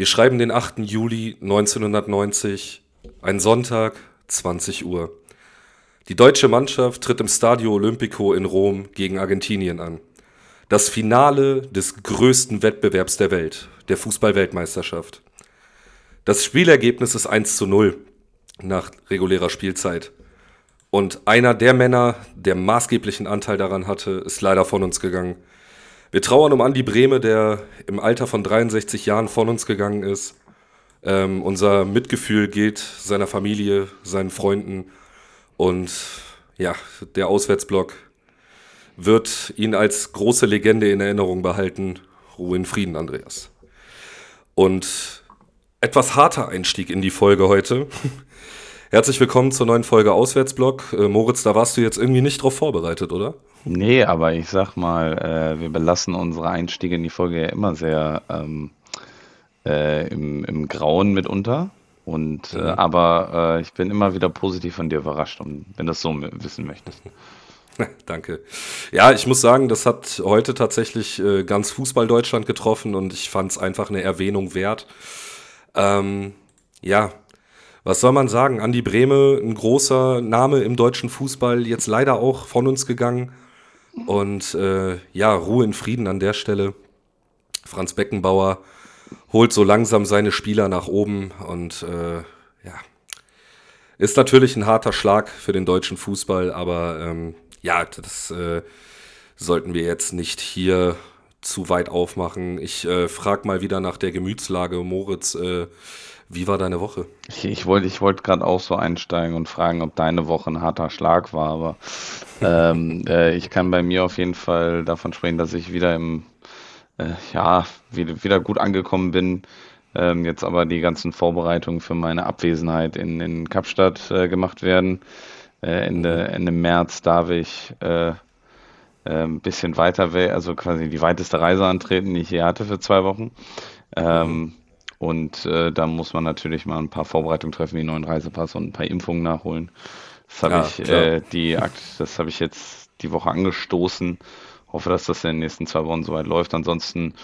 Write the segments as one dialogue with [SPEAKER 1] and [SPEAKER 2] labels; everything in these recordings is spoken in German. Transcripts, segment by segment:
[SPEAKER 1] Wir schreiben den 8. Juli 1990, ein Sonntag, 20 Uhr. Die deutsche Mannschaft tritt im Stadio Olimpico in Rom gegen Argentinien an. Das Finale des größten Wettbewerbs der Welt, der Fußball-Weltmeisterschaft. Das Spielergebnis ist 1 zu 0 nach regulärer Spielzeit. Und einer der Männer, der maßgeblichen Anteil daran hatte, ist leider von uns gegangen. Wir trauern um Andi Brehme, der im Alter von 63 Jahren von uns gegangen ist. Ähm, unser Mitgefühl geht seiner Familie, seinen Freunden und ja, der Auswärtsblock wird ihn als große Legende in Erinnerung behalten. Ruhe in Frieden, Andreas. Und etwas harter Einstieg in die Folge heute. Herzlich willkommen zur neuen Folge Auswärtsblock. Äh, Moritz, da warst du jetzt irgendwie nicht drauf vorbereitet, oder?
[SPEAKER 2] Nee, aber ich sag mal, äh, wir belassen unsere Einstiege in die Folge ja immer sehr ähm, äh, im, im Grauen mitunter. Und äh, mhm. aber äh, ich bin immer wieder positiv von dir überrascht, um, wenn du das so wissen möchtest.
[SPEAKER 1] Danke. Ja, ich muss sagen, das hat heute tatsächlich äh, ganz Fußball Deutschland getroffen und ich fand es einfach eine Erwähnung wert. Ähm, ja, was soll man sagen? Andi Brehme, ein großer Name im deutschen Fußball, jetzt leider auch von uns gegangen. Und äh, ja, Ruhe in Frieden an der Stelle. Franz Beckenbauer holt so langsam seine Spieler nach oben und äh, ja, ist natürlich ein harter Schlag für den deutschen Fußball, aber ähm, ja, das äh, sollten wir jetzt nicht hier zu weit aufmachen. Ich äh, frage mal wieder nach der Gemütslage. Moritz, äh, wie war deine Woche?
[SPEAKER 2] Ich, ich wollte ich wollt gerade auch so einsteigen und fragen, ob deine Woche ein harter Schlag war, aber ähm, äh, ich kann bei mir auf jeden Fall davon sprechen, dass ich wieder im, äh, ja, wieder, wieder gut angekommen bin. Ähm, jetzt aber die ganzen Vorbereitungen für meine Abwesenheit in, in Kapstadt äh, gemacht werden. Äh, Ende, Ende März darf ich ein bisschen weiter, also quasi die weiteste Reise antreten, die ich hier hatte für zwei Wochen. Ähm, und äh, da muss man natürlich mal ein paar Vorbereitungen treffen, wie einen neuen Reisepass und ein paar Impfungen nachholen. Das habe ja, ich, äh, die das habe ich jetzt die Woche angestoßen. Hoffe, dass das in den nächsten zwei Wochen soweit läuft. Ansonsten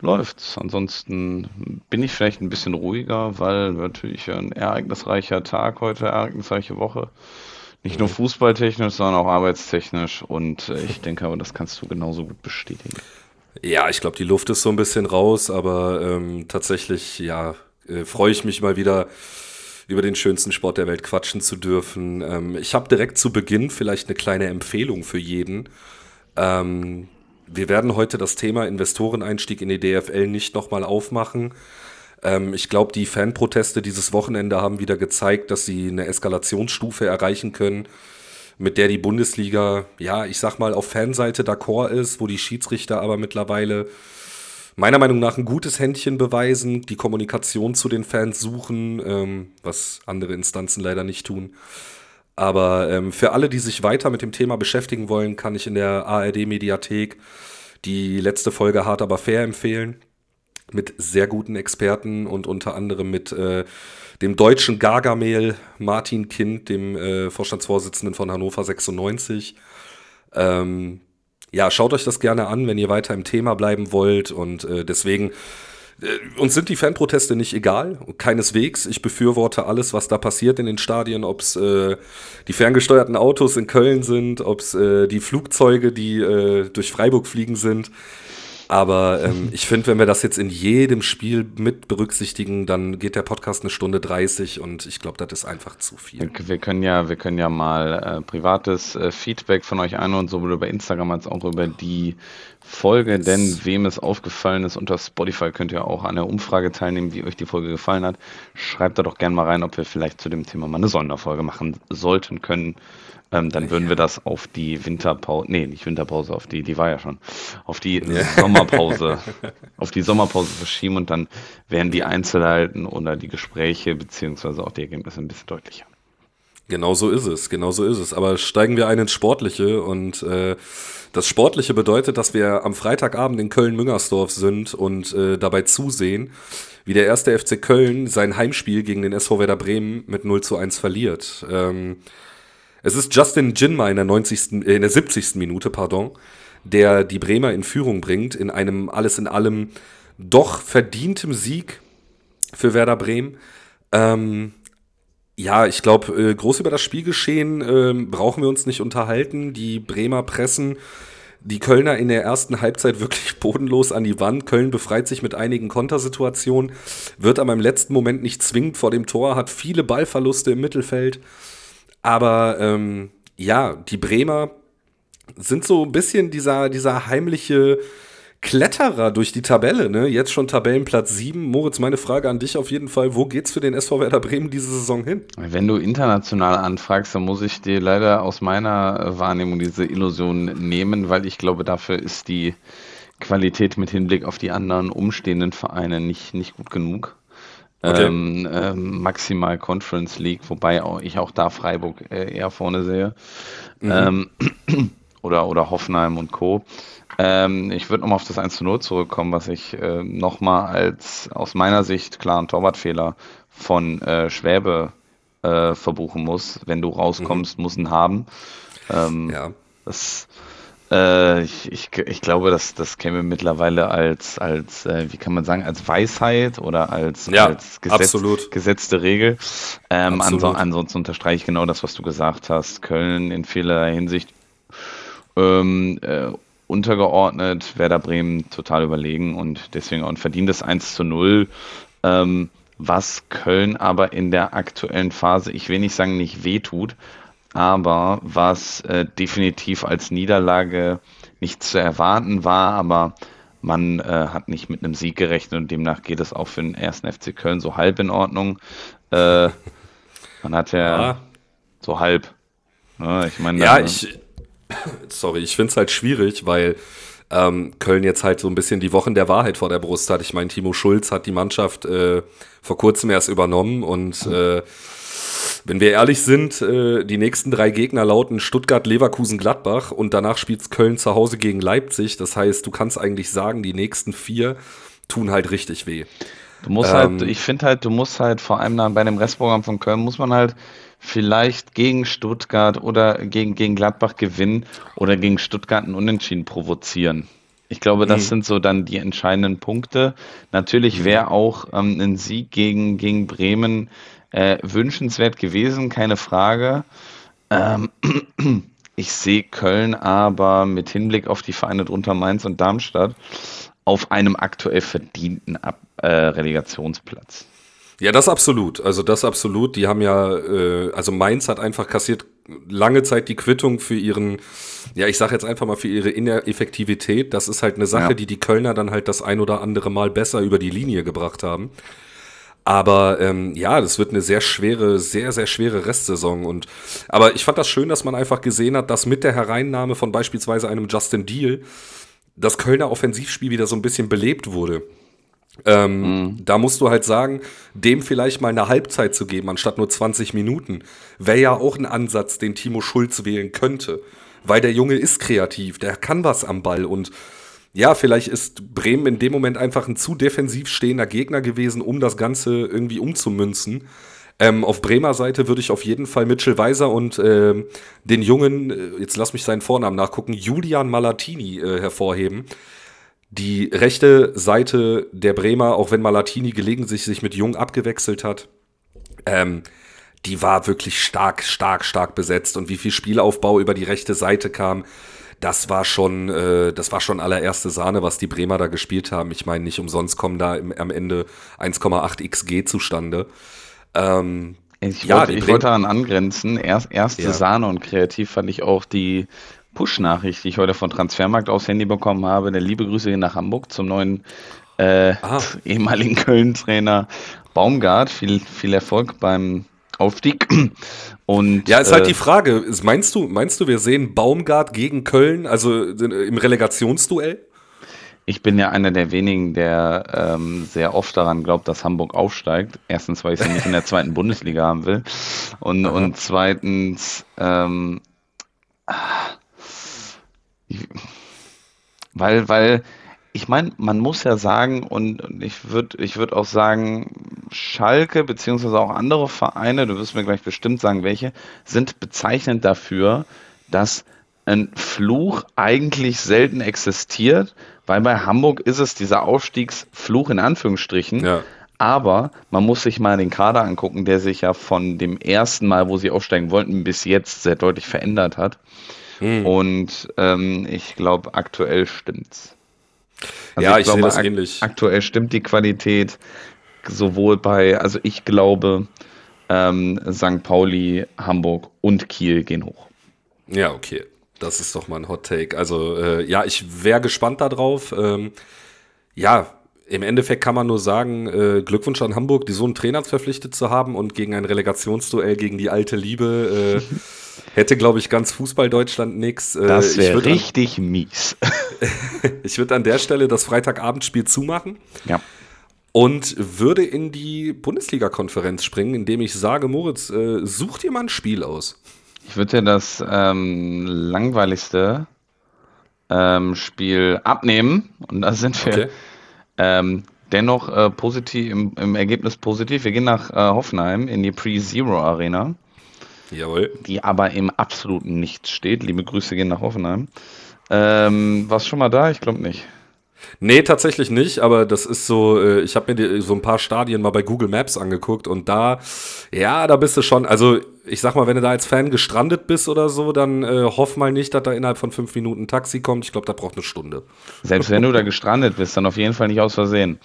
[SPEAKER 2] läuft's. Ansonsten bin ich vielleicht ein bisschen ruhiger, weil natürlich ein ereignisreicher Tag heute, ereignisreiche Woche. Nicht nur fußballtechnisch, sondern auch arbeitstechnisch. Und äh, ich denke aber, das kannst du genauso gut bestätigen.
[SPEAKER 1] Ja, ich glaube, die Luft ist so ein bisschen raus, aber ähm, tatsächlich, ja, äh, freue ich mich mal wieder über den schönsten Sport der Welt quatschen zu dürfen. Ähm, ich habe direkt zu Beginn vielleicht eine kleine Empfehlung für jeden. Ähm, wir werden heute das Thema Investoreneinstieg in die DFL nicht nochmal aufmachen. Ähm, ich glaube, die Fanproteste dieses Wochenende haben wieder gezeigt, dass sie eine Eskalationsstufe erreichen können mit der die Bundesliga, ja, ich sag mal, auf Fanseite d'accord ist, wo die Schiedsrichter aber mittlerweile meiner Meinung nach ein gutes Händchen beweisen, die Kommunikation zu den Fans suchen, ähm, was andere Instanzen leider nicht tun. Aber ähm, für alle, die sich weiter mit dem Thema beschäftigen wollen, kann ich in der ARD-Mediathek die letzte Folge Hart aber fair empfehlen. Mit sehr guten Experten und unter anderem mit äh, dem deutschen Gargamel Martin Kind, dem äh, Vorstandsvorsitzenden von Hannover 96. Ähm, ja, schaut euch das gerne an, wenn ihr weiter im Thema bleiben wollt. Und äh, deswegen, äh, uns sind die Fanproteste nicht egal, keineswegs. Ich befürworte alles, was da passiert in den Stadien, ob es äh, die ferngesteuerten Autos in Köln sind, ob es äh, die Flugzeuge, die äh, durch Freiburg fliegen sind. Aber ähm, ich finde, wenn wir das jetzt in jedem Spiel mit berücksichtigen, dann geht der Podcast eine Stunde 30 und ich glaube, das ist einfach zu viel.
[SPEAKER 2] Wir können ja, wir können ja mal äh, privates äh, Feedback von euch ein und sowohl über Instagram als auch über die Folge, yes. denn wem es aufgefallen ist, unter Spotify könnt ihr auch an der Umfrage teilnehmen, wie euch die Folge gefallen hat. Schreibt da doch gerne mal rein, ob wir vielleicht zu dem Thema mal eine Sonderfolge machen sollten, können. Ähm, dann würden wir das auf die Winterpause, nee, nicht Winterpause, auf die, die war ja schon, auf die ja. Sommerpause, auf die Sommerpause verschieben und dann wären die Einzelheiten oder die Gespräche beziehungsweise auch die Ergebnisse ein bisschen deutlicher.
[SPEAKER 1] Genau so ist es, genau so ist es. Aber steigen wir ein ins Sportliche und äh, das Sportliche bedeutet, dass wir am Freitagabend in Köln-Müngersdorf sind und äh, dabei zusehen, wie der erste FC Köln sein Heimspiel gegen den SV Werder Bremen mit 0 zu 1 verliert. Ähm, es ist Justin Jinma in der, 90., äh, in der 70. Minute, pardon, der die Bremer in Führung bringt, in einem alles in allem doch verdientem Sieg für Werder Bremen. Ähm, ja, ich glaube, äh, groß über das Spielgeschehen äh, brauchen wir uns nicht unterhalten. Die Bremer pressen die Kölner in der ersten Halbzeit wirklich bodenlos an die Wand. Köln befreit sich mit einigen Kontersituationen, wird aber im letzten Moment nicht zwingend vor dem Tor, hat viele Ballverluste im Mittelfeld. Aber ähm, ja, die Bremer sind so ein bisschen dieser, dieser heimliche Kletterer durch die Tabelle, ne? Jetzt schon Tabellenplatz 7. Moritz, meine Frage an dich auf jeden Fall. Wo geht's für den SV Werder Bremen diese Saison hin?
[SPEAKER 2] Wenn du international anfragst, dann muss ich dir leider aus meiner Wahrnehmung diese Illusion nehmen, weil ich glaube, dafür ist die Qualität mit Hinblick auf die anderen umstehenden Vereine nicht, nicht gut genug. Okay. Ähm, ähm, maximal Conference League, wobei auch, ich auch da Freiburg äh, eher vorne sehe. Mhm. Ähm, oder, oder Hoffenheim und Co. Ähm, ich würde nochmal auf das 1 zu 0 zurückkommen, was ich äh, nochmal als aus meiner Sicht klaren Torwartfehler von äh, Schwäbe äh, verbuchen muss. Wenn du rauskommst, mhm. muss ihn haben. Ähm, ja. Das, äh, ich, ich, ich glaube, dass das käme mittlerweile als, als äh, wie kann man sagen, als Weisheit oder als,
[SPEAKER 1] ja,
[SPEAKER 2] als Gesetz, gesetzte Regel. Ähm, anso, ansonsten unterstreiche ich genau das, was du gesagt hast. Köln in vielerlei Hinsicht ähm, äh, untergeordnet, Werder Bremen total überlegen und deswegen auch ein verdientes 1 zu 0. Ähm, was Köln aber in der aktuellen Phase, ich will nicht sagen, nicht wehtut, aber was äh, definitiv als Niederlage nicht zu erwarten war, aber man äh, hat nicht mit einem Sieg gerechnet und demnach geht es auch für den ersten FC Köln so halb in Ordnung. Äh, man hat ja, ja, so halb.
[SPEAKER 1] Ja, ich meine, ja, ich, sorry, ich finde es halt schwierig, weil ähm, Köln jetzt halt so ein bisschen die Wochen der Wahrheit vor der Brust hat. Ich meine, Timo Schulz hat die Mannschaft äh, vor kurzem erst übernommen und äh, wenn wir ehrlich sind, äh, die nächsten drei Gegner lauten Stuttgart, Leverkusen, Gladbach und danach spielt Köln zu Hause gegen Leipzig. Das heißt, du kannst eigentlich sagen, die nächsten vier tun halt richtig weh.
[SPEAKER 2] Du musst halt, ähm, halt, ich finde halt, du musst halt vor allem dann bei dem Restprogramm von Köln muss man halt vielleicht gegen Stuttgart oder gegen, gegen Gladbach gewinnen oder gegen Stuttgart einen Unentschieden provozieren. Ich glaube, das mhm. sind so dann die entscheidenden Punkte. Natürlich mhm. wäre auch ähm, ein Sieg gegen, gegen Bremen äh, wünschenswert gewesen, keine Frage. Ähm, ich sehe Köln aber mit Hinblick auf die Vereine drunter Mainz und Darmstadt auf einem aktuell verdienten Ab äh, Relegationsplatz.
[SPEAKER 1] Ja, das absolut. Also das absolut. Die haben ja, äh, also Mainz hat einfach kassiert lange Zeit die Quittung für ihren, ja, ich sage jetzt einfach mal für ihre Ineffektivität. Das ist halt eine Sache, ja. die die Kölner dann halt das ein oder andere Mal besser über die Linie gebracht haben. Aber ähm, ja, das wird eine sehr schwere, sehr, sehr schwere Restsaison. Und aber ich fand das schön, dass man einfach gesehen hat, dass mit der Hereinnahme von beispielsweise einem Justin Deal das Kölner Offensivspiel wieder so ein bisschen belebt wurde. Ähm, mhm. Da musst du halt sagen, dem vielleicht mal eine Halbzeit zu geben, anstatt nur 20 Minuten, wäre ja auch ein Ansatz, den Timo Schulz wählen könnte. Weil der Junge ist kreativ, der kann was am Ball und ja, vielleicht ist Bremen in dem Moment einfach ein zu defensiv stehender Gegner gewesen, um das Ganze irgendwie umzumünzen. Ähm, auf Bremer Seite würde ich auf jeden Fall Mitchell Weiser und äh, den Jungen, äh, jetzt lass mich seinen Vornamen nachgucken, Julian Malatini äh, hervorheben die rechte Seite der Bremer, auch wenn Malatini gelegentlich sich mit Jung abgewechselt hat, ähm, die war wirklich stark, stark, stark besetzt. Und wie viel Spielaufbau über die rechte Seite kam, das war schon, äh, das war schon allererste Sahne, was die Bremer da gespielt haben. Ich meine, nicht umsonst kommen da im, am Ende 1,8 XG zustande.
[SPEAKER 2] Ähm, ich, ja, wollte, ich wollte daran angrenzen. Erst, erste ja. Sahne und kreativ fand ich auch die Push-Nachricht, die ich heute von Transfermarkt aufs Handy bekommen habe. Der liebe Grüße nach Hamburg zum neuen äh, ah. ehemaligen Köln-Trainer Baumgart. Viel, viel Erfolg beim Aufstieg.
[SPEAKER 1] Und, ja, ist halt äh, die Frage, meinst du, meinst du, wir sehen Baumgart gegen Köln, also im Relegationsduell?
[SPEAKER 2] Ich bin ja einer der wenigen, der ähm, sehr oft daran glaubt, dass Hamburg aufsteigt. Erstens, weil ich sie nicht in der zweiten Bundesliga haben will. Und, und zweitens, ähm, weil, weil, ich meine, man muss ja sagen, und ich würde ich würd auch sagen, Schalke beziehungsweise auch andere Vereine, du wirst mir gleich bestimmt sagen, welche, sind bezeichnend dafür, dass ein Fluch eigentlich selten existiert, weil bei Hamburg ist es dieser Aufstiegsfluch in Anführungsstrichen. Ja. Aber man muss sich mal den Kader angucken, der sich ja von dem ersten Mal, wo sie aufsteigen wollten, bis jetzt sehr deutlich verändert hat. Hm. Und ähm, ich glaube, aktuell stimmt's.
[SPEAKER 1] Also ja, ich, ich sehe das ähnlich.
[SPEAKER 2] Aktuell stimmt die Qualität sowohl bei, also ich glaube, ähm, St. Pauli, Hamburg und Kiel gehen hoch.
[SPEAKER 1] Ja, okay. Das ist doch mal ein Hot Take. Also, äh, ja, ich wäre gespannt darauf. Ähm, ja, im Endeffekt kann man nur sagen, äh, Glückwunsch an Hamburg, die so einen Trainer verpflichtet zu haben und gegen ein Relegationsduell gegen die alte Liebe äh, hätte, glaube ich, ganz Fußball-Deutschland nichts.
[SPEAKER 2] Äh, das wäre richtig an, mies.
[SPEAKER 1] ich würde an der Stelle das Freitagabendspiel zumachen.
[SPEAKER 2] Ja.
[SPEAKER 1] Und würde in die Bundesliga-Konferenz springen, indem ich sage, Moritz, äh, such dir mal ein Spiel aus.
[SPEAKER 2] Ich würde dir das ähm, langweiligste ähm, Spiel abnehmen. Und da sind wir okay. ähm, dennoch äh, positiv, im, im, Ergebnis positiv. Wir gehen nach äh, Hoffenheim in die Pre-Zero Arena.
[SPEAKER 1] Jawohl.
[SPEAKER 2] Die aber im absoluten Nichts steht. Liebe Grüße gehen nach Hoffenheim. Ähm, warst schon mal da? Ich glaube nicht.
[SPEAKER 1] Nee, tatsächlich nicht, aber das ist so, äh, ich habe mir so ein paar Stadien mal bei Google Maps angeguckt und da, ja, da bist du schon, also ich sag mal, wenn du da als Fan gestrandet bist oder so, dann äh, hoff mal nicht, dass da innerhalb von fünf Minuten ein Taxi kommt. Ich glaube, da braucht eine Stunde.
[SPEAKER 2] Selbst wenn du da gestrandet bist, dann auf jeden Fall nicht aus Versehen.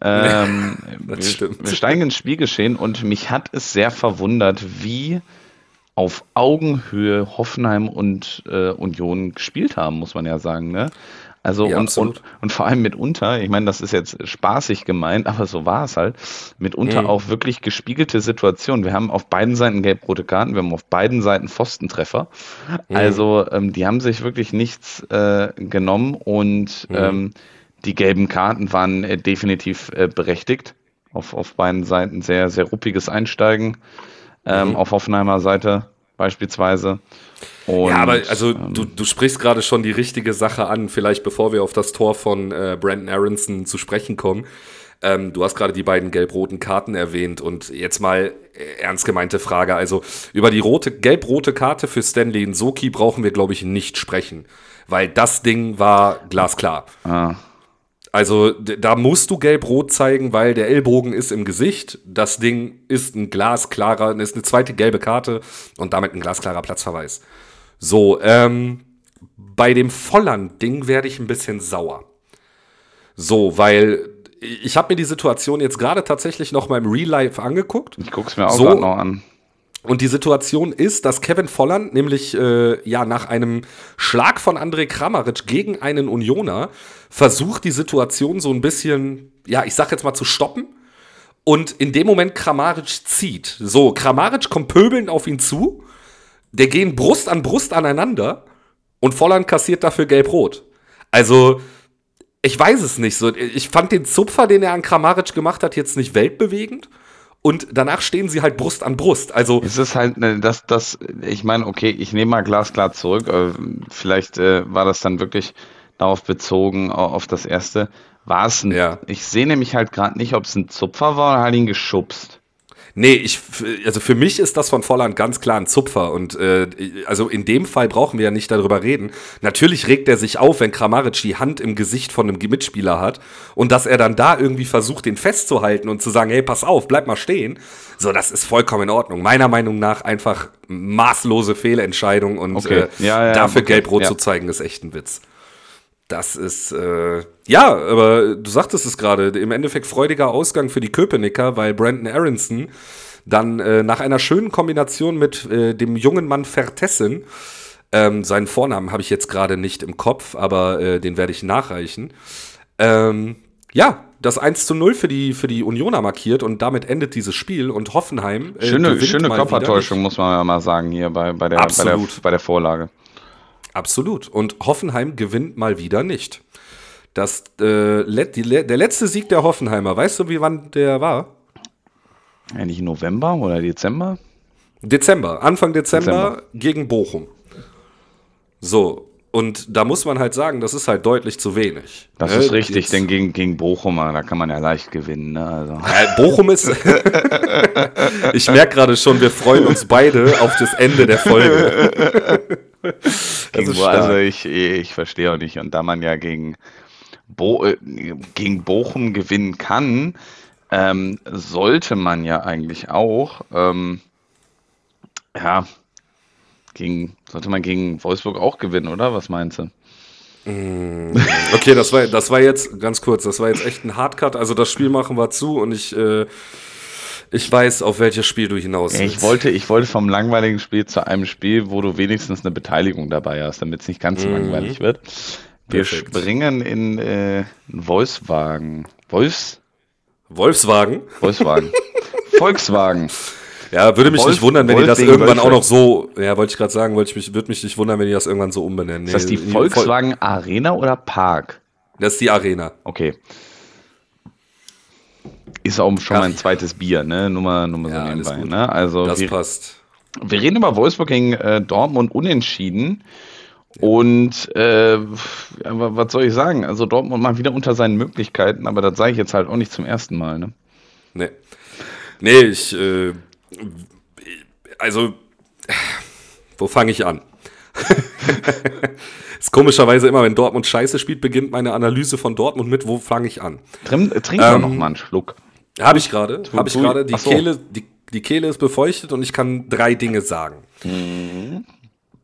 [SPEAKER 2] Ähm, das wir, stimmt. Wir steigen ins Spielgeschehen und mich hat es sehr verwundert, wie auf Augenhöhe Hoffenheim und äh, Union gespielt haben, muss man ja sagen. Ne? Also ja, und, und, und, vor allem mitunter, ich meine, das ist jetzt spaßig gemeint, aber so war es halt, mitunter mhm. auch wirklich gespiegelte Situationen. Wir haben auf beiden Seiten gelb-rote Karten, wir haben auf beiden Seiten Pfostentreffer. Mhm. Also ähm, die haben sich wirklich nichts äh, genommen und mhm. ähm, die gelben Karten waren äh, definitiv äh, berechtigt. Auf, auf beiden Seiten sehr, sehr ruppiges Einsteigen. Ähm, mhm. Auf Hoffenheimer Seite beispielsweise.
[SPEAKER 1] Und, ja, aber also ähm, du, du sprichst gerade schon die richtige Sache an, vielleicht bevor wir auf das Tor von äh, Brandon Aronson zu sprechen kommen. Ähm, du hast gerade die beiden gelb-roten Karten erwähnt und jetzt mal äh, ernst gemeinte Frage. Also über die rote, gelb-rote Karte für Stanley Nsoki brauchen wir, glaube ich, nicht sprechen, weil das Ding war glasklar. Ah. Also da musst du gelb-rot zeigen, weil der Ellbogen ist im Gesicht. Das Ding ist ein glasklarer, ist eine zweite gelbe Karte und damit ein glasklarer Platzverweis. So, ähm, bei dem Volland-Ding werde ich ein bisschen sauer. So, weil ich habe mir die Situation jetzt gerade tatsächlich noch mal im Real Life angeguckt.
[SPEAKER 2] Ich gucke es mir auch so, noch an.
[SPEAKER 1] Und die Situation ist, dass Kevin Volland nämlich äh, ja nach einem Schlag von André Kramaric gegen einen Unioner versucht, die Situation so ein bisschen, ja, ich sag jetzt mal zu stoppen. Und in dem Moment Kramaric zieht. So, Kramaric kommt pöbelnd auf ihn zu. Der gehen Brust an Brust aneinander. Und Volland kassiert dafür gelb-rot. Also, ich weiß es nicht so. Ich fand den Zupfer, den er an Kramaric gemacht hat, jetzt nicht weltbewegend und danach stehen sie halt Brust an Brust. Also
[SPEAKER 2] es ist halt, ne, das, das, ich meine, okay, ich nehme mal glasklar zurück. Äh, vielleicht äh, war das dann wirklich darauf bezogen, auf das erste. War es ein, ja. ich sehe nämlich halt gerade nicht, ob es ein Zupfer war oder hat ihn geschubst.
[SPEAKER 1] Nee, ich, also für mich ist das von Volland ganz klar ein Zupfer. Und äh, also in dem Fall brauchen wir ja nicht darüber reden. Natürlich regt er sich auf, wenn Kramaric die Hand im Gesicht von einem Mitspieler hat und dass er dann da irgendwie versucht, den festzuhalten und zu sagen, hey, pass auf, bleib mal stehen. So, das ist vollkommen in Ordnung. Meiner Meinung nach einfach maßlose Fehlentscheidung und okay. äh, ja, ja, dafür okay. gelb-rot ja. zu zeigen, ist echt ein Witz. Das ist, äh, ja, aber du sagtest es gerade, im Endeffekt freudiger Ausgang für die Köpenicker, weil Brandon Aronson dann äh, nach einer schönen Kombination mit äh, dem jungen Mann Vertessen, ähm, seinen Vornamen habe ich jetzt gerade nicht im Kopf, aber äh, den werde ich nachreichen, ähm, ja, das 1 zu 0 für die, für die Unioner markiert und damit endet dieses Spiel und Hoffenheim.
[SPEAKER 2] Äh, schöne schöne Körpertäuschung, muss man ja mal sagen, hier bei, bei, der, bei, der, bei der Vorlage.
[SPEAKER 1] Absolut. Und Hoffenheim gewinnt mal wieder nicht. Das, äh, die, der letzte Sieg der Hoffenheimer, weißt du, wie wann der war?
[SPEAKER 2] Eigentlich November oder Dezember?
[SPEAKER 1] Dezember, Anfang Dezember, Dezember. gegen Bochum. So, und da muss man halt sagen, das ist halt deutlich zu wenig.
[SPEAKER 2] Das ne? ist richtig, Jetzt, denn gegen, gegen Bochum, da kann man ja leicht gewinnen. Ne? Also.
[SPEAKER 1] Ja, Bochum ist. ich merke gerade schon, wir freuen uns beide auf das Ende der Folge.
[SPEAKER 2] Bo also ich, ich verstehe auch nicht. Und da man ja gegen, Bo äh, gegen Bochum gewinnen kann, ähm, sollte man ja eigentlich auch, ähm, ja, gegen, sollte man gegen Wolfsburg auch gewinnen, oder? Was meinst du?
[SPEAKER 1] Mm, okay, das war, das war jetzt, ganz kurz, das war jetzt echt ein Hardcut. Also das Spiel machen wir zu und ich, äh, ich weiß, auf welches Spiel du hinaus willst.
[SPEAKER 2] Ich wollte, ich wollte vom langweiligen Spiel zu einem Spiel, wo du wenigstens eine Beteiligung dabei hast, damit es nicht ganz so mhm. langweilig wird. Wir Perfekt. springen in äh, Wolfswagen. Wolfs?
[SPEAKER 1] Wolfswagen?
[SPEAKER 2] Wolfswagen. Volkswagen.
[SPEAKER 1] Ja, würde mich Wolf, nicht wundern, wenn Wolf die das irgendwann auch noch so, ja, wollte ich gerade sagen, wollte ich mich, würde mich nicht wundern, wenn die das irgendwann so umbenennen.
[SPEAKER 2] Nee, ist das die Volkswagen Vol Arena oder Park?
[SPEAKER 1] Das ist die Arena.
[SPEAKER 2] Okay. Ist auch schon Ach. mal ein zweites Bier, ne? Nur mal, nur mal ja, so nebenbei, ne? Also
[SPEAKER 1] das
[SPEAKER 2] wir,
[SPEAKER 1] passt.
[SPEAKER 2] Wir reden über Wolfsburg gegen äh, Dortmund unentschieden. Und äh, was soll ich sagen? Also Dortmund mal wieder unter seinen Möglichkeiten, aber das sage ich jetzt halt auch nicht zum ersten Mal. Ne?
[SPEAKER 1] Nee. Nee, ich, äh, also, wo fange ich an? ist komischerweise immer, wenn Dortmund scheiße spielt, beginnt meine Analyse von Dortmund mit, wo fange ich an?
[SPEAKER 2] Trink, trink ähm, noch mal einen Schluck.
[SPEAKER 1] Habe ich gerade, habe ich gerade. Die, so. Kehle, die, die Kehle ist befeuchtet und ich kann drei Dinge sagen. Mhm.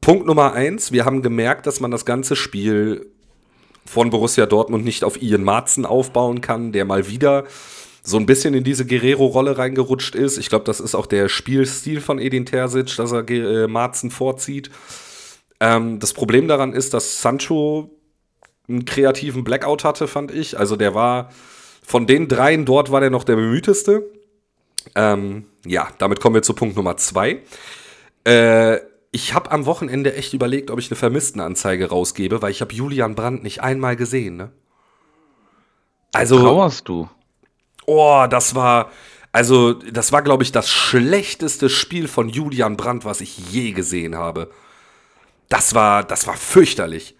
[SPEAKER 1] Punkt Nummer eins, wir haben gemerkt, dass man das ganze Spiel von Borussia Dortmund nicht auf Ian Marzen aufbauen kann, der mal wieder so ein bisschen in diese Guerrero-Rolle reingerutscht ist. Ich glaube, das ist auch der Spielstil von Edin Terzic, dass er äh, Marzen vorzieht. Ähm, das Problem daran ist, dass Sancho einen kreativen Blackout hatte, fand ich. Also der war von den dreien dort war der noch der bemühteste. Ähm, ja, damit kommen wir zu Punkt Nummer zwei. Äh, ich habe am Wochenende echt überlegt, ob ich eine Vermisstenanzeige rausgebe, weil ich habe Julian Brandt nicht einmal gesehen. Ne?
[SPEAKER 2] Also trauerst du?
[SPEAKER 1] Oh, das war, also, das war, glaube ich, das schlechteste Spiel von Julian Brandt, was ich je gesehen habe. Das war, das war fürchterlich.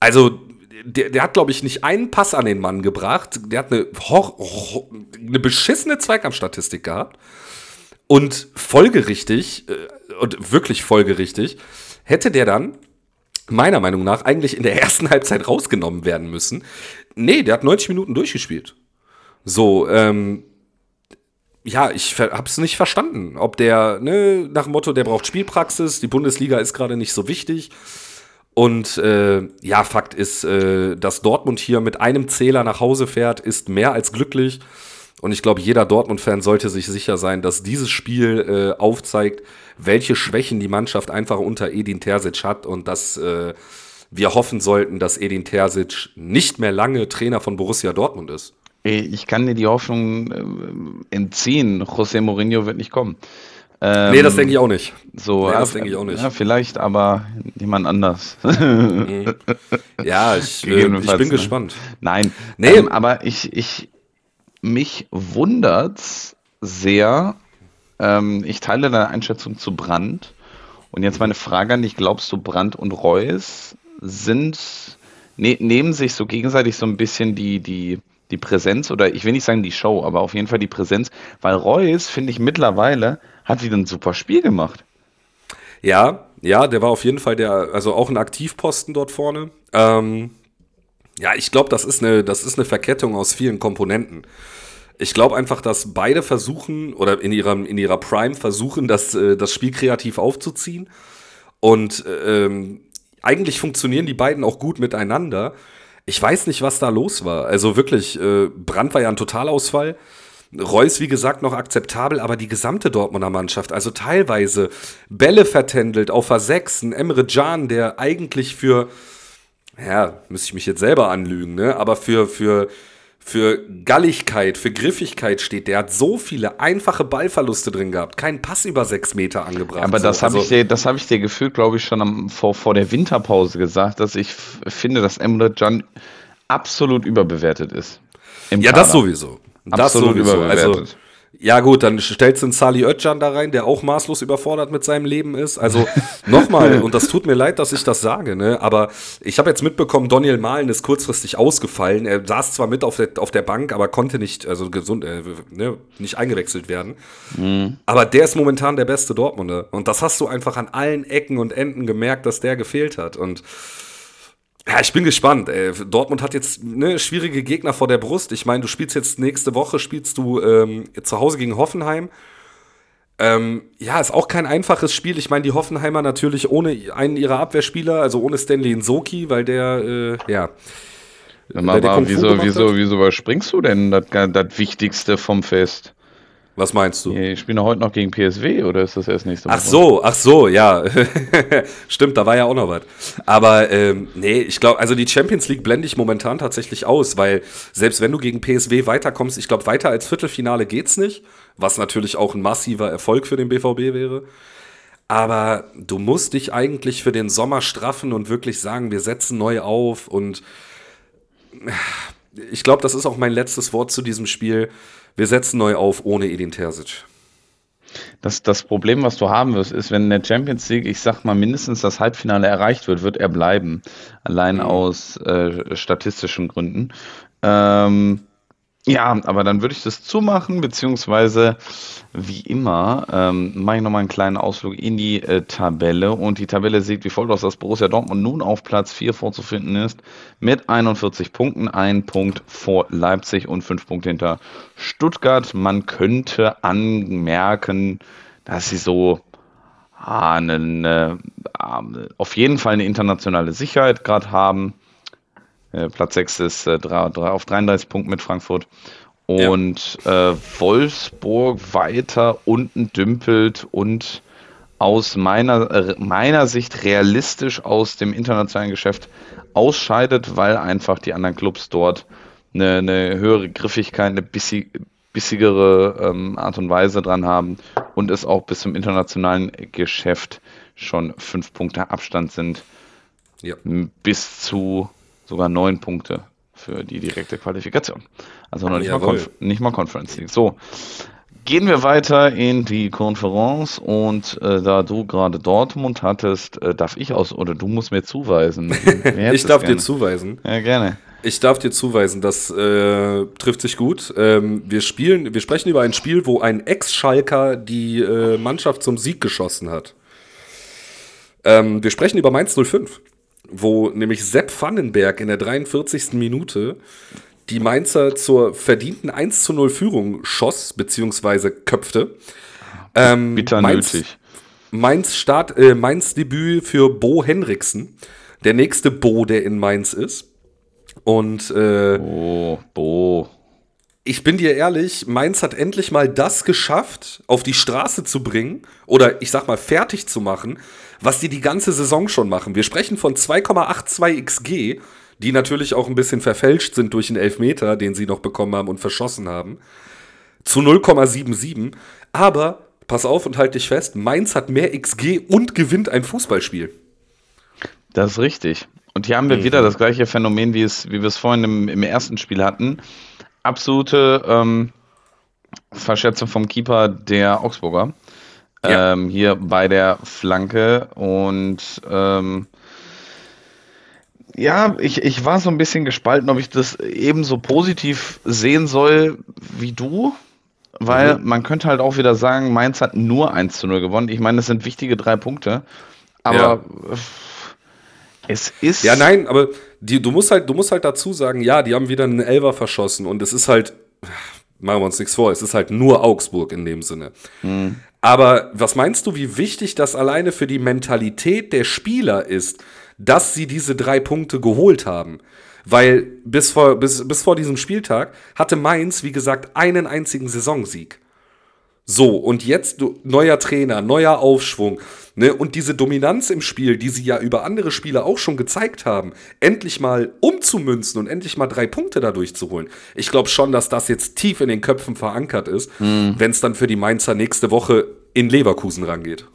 [SPEAKER 1] Also, der, der hat, glaube ich, nicht einen Pass an den Mann gebracht. Der hat eine, eine beschissene Zweikampfstatistik gehabt. Und folgerichtig, äh, und wirklich folgerichtig, hätte der dann meiner Meinung nach eigentlich in der ersten Halbzeit rausgenommen werden müssen. Nee, der hat 90 Minuten durchgespielt. So, ähm, ja, ich hab's nicht verstanden, ob der, ne, nach dem Motto, der braucht Spielpraxis, die Bundesliga ist gerade nicht so wichtig. Und äh, ja, Fakt ist, äh, dass Dortmund hier mit einem Zähler nach Hause fährt, ist mehr als glücklich. Und ich glaube, jeder Dortmund-Fan sollte sich sicher sein, dass dieses Spiel äh, aufzeigt, welche Schwächen die Mannschaft einfach unter Edin Terzic hat und dass äh, wir hoffen sollten, dass Edin Terzic nicht mehr lange Trainer von Borussia Dortmund ist.
[SPEAKER 2] Ich kann dir die Hoffnung äh, entziehen, José Mourinho wird nicht kommen.
[SPEAKER 1] Ähm, nee, das denke ich auch nicht.
[SPEAKER 2] So, nee, das denke ich auch nicht. Ja, vielleicht, aber jemand anders. Mhm.
[SPEAKER 1] ja, ich, äh, ich bin ne? gespannt.
[SPEAKER 2] Nein, nee. Ähm, aber ich, ich, mich wundert's sehr. Ähm, ich teile deine Einschätzung zu Brand. Und jetzt meine Frage an dich: Glaubst du, Brand und Reus sind, ne, nehmen sich so gegenseitig so ein bisschen die, die, die Präsenz oder ich will nicht sagen die Show, aber auf jeden Fall die Präsenz, weil Reus, finde ich mittlerweile, hat wieder ein super Spiel gemacht.
[SPEAKER 1] Ja, ja, der war auf jeden Fall der, also auch ein Aktivposten dort vorne. Ähm, ja, ich glaube, das ist eine, das ist eine Verkettung aus vielen Komponenten. Ich glaube einfach, dass beide versuchen oder in ihrer, in ihrer Prime versuchen, das, äh, das Spiel kreativ aufzuziehen. Und ähm, eigentlich funktionieren die beiden auch gut miteinander. Ich weiß nicht, was da los war. Also wirklich, äh, Brand war ja ein Totalausfall. Reus, wie gesagt, noch akzeptabel, aber die gesamte Dortmunder Mannschaft, also teilweise Bälle vertändelt auf A6, ein Emre Can, der eigentlich für, ja, müsste ich mich jetzt selber anlügen, ne, aber für, für für Galligkeit, für Griffigkeit steht. Der hat so viele einfache Ballverluste drin gehabt. Keinen Pass über sechs Meter angebracht.
[SPEAKER 2] Aber das so. habe also, ich, dir, hab ich dir gefühlt, glaube ich, schon am, vor, vor der Winterpause gesagt, dass ich finde, dass Emre Can absolut überbewertet ist.
[SPEAKER 1] ja, Kader. das sowieso. Das absolut sowieso. überbewertet. Also, ja, gut, dann stellst du einen Sali Özcan da rein, der auch maßlos überfordert mit seinem Leben ist. Also nochmal, und das tut mir leid, dass ich das sage, ne? aber ich habe jetzt mitbekommen, Daniel Mahlen ist kurzfristig ausgefallen. Er saß zwar mit auf der, auf der Bank, aber konnte nicht, also gesund, äh, ne, nicht eingewechselt werden. Mhm. Aber der ist momentan der beste Dortmunder. Und das hast du einfach an allen Ecken und Enden gemerkt, dass der gefehlt hat. Und Ja, ich bin gespannt. Ey. Dortmund hat jetzt ne, schwierige Gegner vor der Brust. Ich meine, du spielst jetzt nächste Woche, spielst du ähm, zu Hause gegen Hoffenheim. Ähm, ja, ist auch kein einfaches Spiel. Ich meine, die Hoffenheimer natürlich ohne einen ihrer Abwehrspieler, also ohne Stanley Nsoki, weil der, äh, ja.
[SPEAKER 2] Mal, der wieso, wieso, wieso überspringst du denn das, das Wichtigste vom Fest?
[SPEAKER 1] Was meinst du?
[SPEAKER 2] Ich spiele heute noch gegen PSW oder ist das erst nächste
[SPEAKER 1] Woche? Ach so, ach so, ja. Stimmt, da war ja auch noch was. Aber ähm, nee, ich glaube, also die Champions League blende ich momentan tatsächlich aus, weil selbst wenn du gegen PSW weiterkommst, ich glaube, weiter als Viertelfinale geht's nicht, was natürlich auch ein massiver Erfolg für den BVB wäre. Aber du musst dich eigentlich für den Sommer straffen und wirklich sagen, wir setzen neu auf und ich glaube, das ist auch mein letztes Wort zu diesem Spiel wir setzen neu auf ohne Edin Terzic.
[SPEAKER 2] Das, das Problem, was du haben wirst, ist, wenn in der Champions League, ich sag mal, mindestens das Halbfinale erreicht wird, wird er bleiben. Allein mhm. aus äh, statistischen Gründen. Ähm, ja, aber dann würde ich das zumachen, beziehungsweise wie immer ähm, mache ich nochmal einen kleinen Ausflug in die äh, Tabelle und die Tabelle sieht wie folgt aus, dass Borussia Dortmund nun auf Platz 4 vorzufinden ist mit 41 Punkten, ein Punkt vor Leipzig und fünf Punkte hinter Stuttgart. Man könnte anmerken, dass sie so ah, eine, eine, auf jeden Fall eine internationale Sicherheit gerade haben äh, Platz 6 ist äh, drei, drei, auf 33 Punkten mit Frankfurt. Und ja. äh, Wolfsburg weiter unten dümpelt und aus meiner, äh, meiner Sicht realistisch aus dem internationalen Geschäft ausscheidet, weil einfach die anderen Clubs dort eine, eine höhere Griffigkeit, eine bissig, bissigere ähm, Art und Weise dran haben und es auch bis zum internationalen Geschäft schon fünf Punkte Abstand sind. Ja. Bis zu sogar neun Punkte für die direkte Qualifikation. Also noch nicht, mal, Conf nicht mal Conference League. So, gehen wir weiter in die Konferenz und äh, da du gerade Dortmund hattest, äh, darf ich aus oder du musst mir zuweisen.
[SPEAKER 1] ich darf gerne? dir zuweisen.
[SPEAKER 2] Ja, gerne.
[SPEAKER 1] Ich darf dir zuweisen, das äh, trifft sich gut. Ähm, wir spielen, wir sprechen über ein Spiel, wo ein Ex-Schalker die äh, Mannschaft zum Sieg geschossen hat. Ähm, wir sprechen über Mainz 05 wo nämlich Sepp Vandenberg in der 43. Minute die Mainzer zur verdienten 1 zu 0 Führung schoss, beziehungsweise köpfte.
[SPEAKER 2] Ähm, Bitter Mainz, nötig.
[SPEAKER 1] Mainz, Start, äh, Mainz Debüt für Bo Henriksen. Der nächste Bo, der in Mainz ist. Und äh,
[SPEAKER 2] Bo, Bo.
[SPEAKER 1] Ich bin dir ehrlich, Mainz hat endlich mal das geschafft, auf die Straße zu bringen oder ich sag mal fertig zu machen, was die die ganze Saison schon machen. Wir sprechen von 2,82 XG, die natürlich auch ein bisschen verfälscht sind durch den Elfmeter, den sie noch bekommen haben und verschossen haben, zu 0,77. Aber, pass auf und halt dich fest, Mainz hat mehr XG und gewinnt ein Fußballspiel.
[SPEAKER 2] Das ist richtig. Und hier haben wir mhm. wieder das gleiche Phänomen, wie, es, wie wir es vorhin im, im ersten Spiel hatten. Absolute ähm, Verschätzung vom Keeper der Augsburger. Ja. Ähm, hier bei der Flanke und ähm, ja, ich, ich war so ein bisschen gespalten, ob ich das ebenso positiv sehen soll wie du, weil mhm. man könnte halt auch wieder sagen, Mainz hat nur 1 zu 0 gewonnen. Ich meine, das sind wichtige drei Punkte, aber ja. es ist.
[SPEAKER 1] Ja, nein, aber die, du, musst halt, du musst halt dazu sagen, ja, die haben wieder einen Elver verschossen und es ist halt, machen wir uns nichts vor, es ist halt nur Augsburg in dem Sinne. Mhm. Aber was meinst du, wie wichtig das alleine für die Mentalität der Spieler ist, dass sie diese drei Punkte geholt haben? Weil bis vor, bis, bis vor diesem Spieltag hatte Mainz, wie gesagt, einen einzigen Saisonsieg. So, und jetzt neuer Trainer, neuer Aufschwung. Ne? Und diese Dominanz im Spiel, die sie ja über andere Spieler auch schon gezeigt haben, endlich mal umzumünzen und endlich mal drei Punkte dadurch zu holen. Ich glaube schon, dass das jetzt tief in den Köpfen verankert ist, mhm. wenn es dann für die Mainzer nächste Woche in Leverkusen rangeht.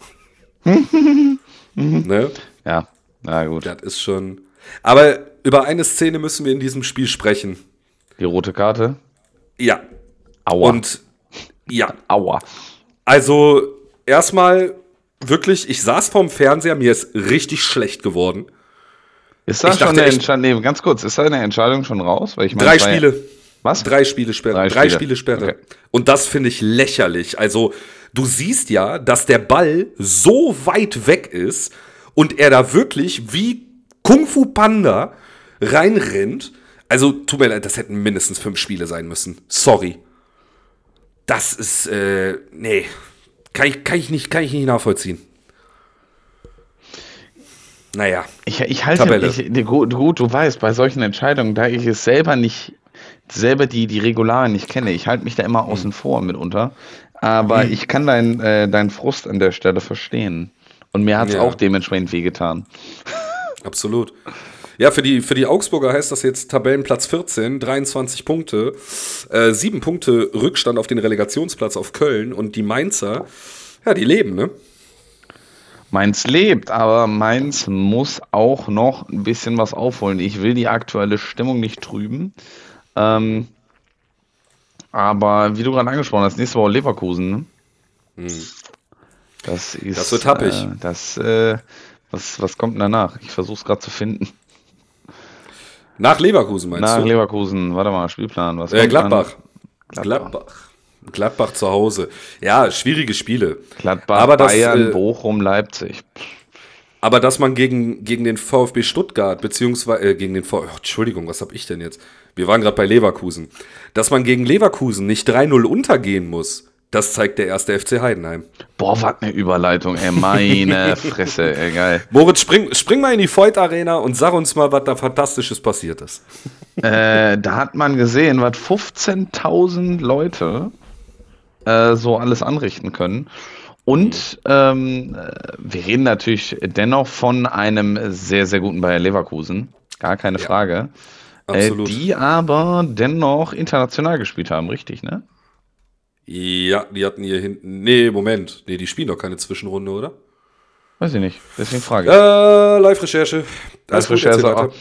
[SPEAKER 2] ne? Ja, na gut.
[SPEAKER 1] Das ist schon. Aber über eine Szene müssen wir in diesem Spiel sprechen.
[SPEAKER 2] Die rote Karte?
[SPEAKER 1] Ja.
[SPEAKER 2] Aua.
[SPEAKER 1] Und ja. Aua. Also, erstmal wirklich, ich saß vorm Fernseher, mir ist richtig schlecht geworden.
[SPEAKER 2] Ist da ich schon eine Entscheidung, nee, ganz kurz, ist da eine Entscheidung schon raus?
[SPEAKER 1] Weil ich mein, drei Spiele. Was? Drei Spiele Sperre. Drei, drei Spiele. Sperre. Okay. Und das finde ich lächerlich. Also, du siehst ja, dass der Ball so weit weg ist und er da wirklich wie Kung Fu Panda reinrennt. Also, tut mir leid, das hätten mindestens fünf Spiele sein müssen. Sorry. Das ist, äh, nee. Kann ich, kann ich, nicht, kann ich nicht nachvollziehen. Naja.
[SPEAKER 2] Ich, ich halte
[SPEAKER 1] Tabelle.
[SPEAKER 2] Ich, gut, gut, du weißt, bei solchen Entscheidungen, da ich es selber nicht, selber die, die Regularen nicht kenne, ich halte mich da immer außen vor mitunter. Aber ich kann deinen äh, deinen Frust an der Stelle verstehen. Und mir hat es
[SPEAKER 1] Ja.
[SPEAKER 2] auch dementsprechend wehgetan.
[SPEAKER 1] Absolut. Ja, für die, für die Augsburger heißt das jetzt Tabellenplatz 14, 23 Punkte, äh, 7 Punkte Rückstand auf den Relegationsplatz auf Köln und die Mainzer, ja, die leben, ne?
[SPEAKER 2] Mainz lebt, aber Mainz muss auch noch ein bisschen was aufholen. Ich will die aktuelle Stimmung nicht trüben. Ähm, aber wie du gerade angesprochen hast, nächste Woche Leverkusen. Ne? Das ist.
[SPEAKER 1] Hm. Das wird happig.
[SPEAKER 2] Äh, das, äh, was, was kommt danach? Ich versuche es gerade zu finden.
[SPEAKER 1] Nach Leverkusen meinst
[SPEAKER 2] Nach
[SPEAKER 1] du?
[SPEAKER 2] Leverkusen, warte mal, Spielplan. Was
[SPEAKER 1] Äh, Gladbach.
[SPEAKER 2] dann?
[SPEAKER 1] Gladbach. Gladbach zu Hause. Ja, schwierige Spiele.
[SPEAKER 2] Gladbach,
[SPEAKER 1] Aber das,
[SPEAKER 2] Bayern,
[SPEAKER 1] äh,
[SPEAKER 2] Bochum, Leipzig.
[SPEAKER 1] Aber dass man gegen, gegen den VfB Stuttgart, beziehungsweise äh, gegen den VfB, Entschuldigung, was habe ich denn jetzt? Wir waren gerade bei Leverkusen. Dass man gegen Leverkusen nicht 3-0 untergehen muss, das zeigt der erste FC Heidenheim.
[SPEAKER 2] Boah, was eine Überleitung, ey. Meine Fresse, ey, geil.
[SPEAKER 1] Moritz, spring, spring mal in die Voigt Arena und sag uns mal, was da Fantastisches passiert ist.
[SPEAKER 2] Äh, da hat man gesehen, was 15.000 Leute äh, so alles anrichten können. Und ähm, äh, wir reden natürlich dennoch von einem sehr, sehr guten Bayer Leverkusen. Gar keine
[SPEAKER 1] Ja,
[SPEAKER 2] Frage. Äh,
[SPEAKER 1] absolut.
[SPEAKER 2] die aber dennoch international gespielt haben, richtig, ne?
[SPEAKER 1] Ja, die hatten hier hinten. Nee, Moment. Nee, die spielen doch keine Zwischenrunde, oder?
[SPEAKER 2] Weiß ich nicht. Deswegen frage ich.
[SPEAKER 1] Äh, Live-Recherche.
[SPEAKER 2] Live-Recherche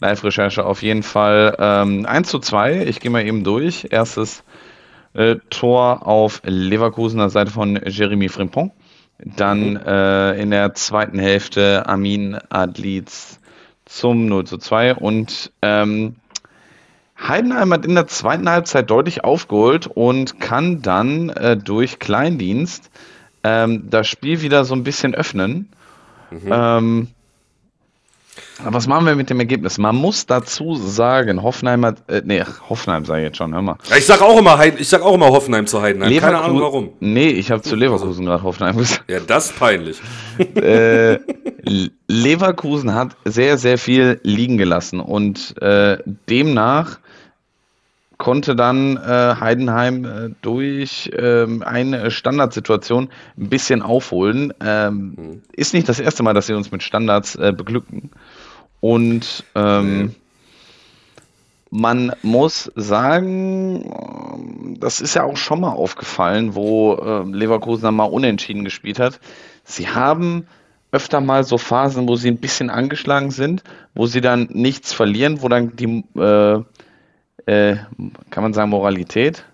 [SPEAKER 2] Live-Recherche auf jeden Fall. Ähm, 1 zu 2, ich gehe mal eben durch. Erstes äh, Tor auf Leverkusener Seite von Jeremy Frimpong. Dann äh, in der zweiten Hälfte Amin Adliz zum 0 zu 2. Und ähm, Heidenheim hat in der zweiten Halbzeit deutlich aufgeholt und kann dann äh, durch Kleindienst ähm, das Spiel wieder so ein bisschen öffnen. Ähm, aber was machen wir mit dem Ergebnis? Man muss dazu sagen, Hoffenheim hat, äh, nee, Hoffenheim sage ich jetzt schon, hör mal.
[SPEAKER 1] Ja, ich sag auch immer Heiden, ich sag auch immer Hoffenheim zu Heidenheim. Keine
[SPEAKER 2] Leverku-
[SPEAKER 1] Ahnung warum.
[SPEAKER 2] Nee, ich habe zu Leverkusen gerade Hoffenheim gesagt.
[SPEAKER 1] Ja, das ist peinlich.
[SPEAKER 2] äh, Le- Leverkusen hat sehr, sehr viel liegen gelassen und äh, demnach konnte dann äh, Heidenheim äh, durch ähm, eine Standardsituation ein bisschen aufholen. Ähm, Ist nicht das erste Mal, dass sie uns mit Standards äh, beglücken. Und ähm, man muss sagen, ähm, das ist ja auch schon mal aufgefallen, wo äh, Leverkusen dann mal unentschieden gespielt hat. Sie haben öfter mal so Phasen, wo sie ein bisschen angeschlagen sind, wo sie dann nichts verlieren, wo dann die, äh, kann man sagen, Moralität,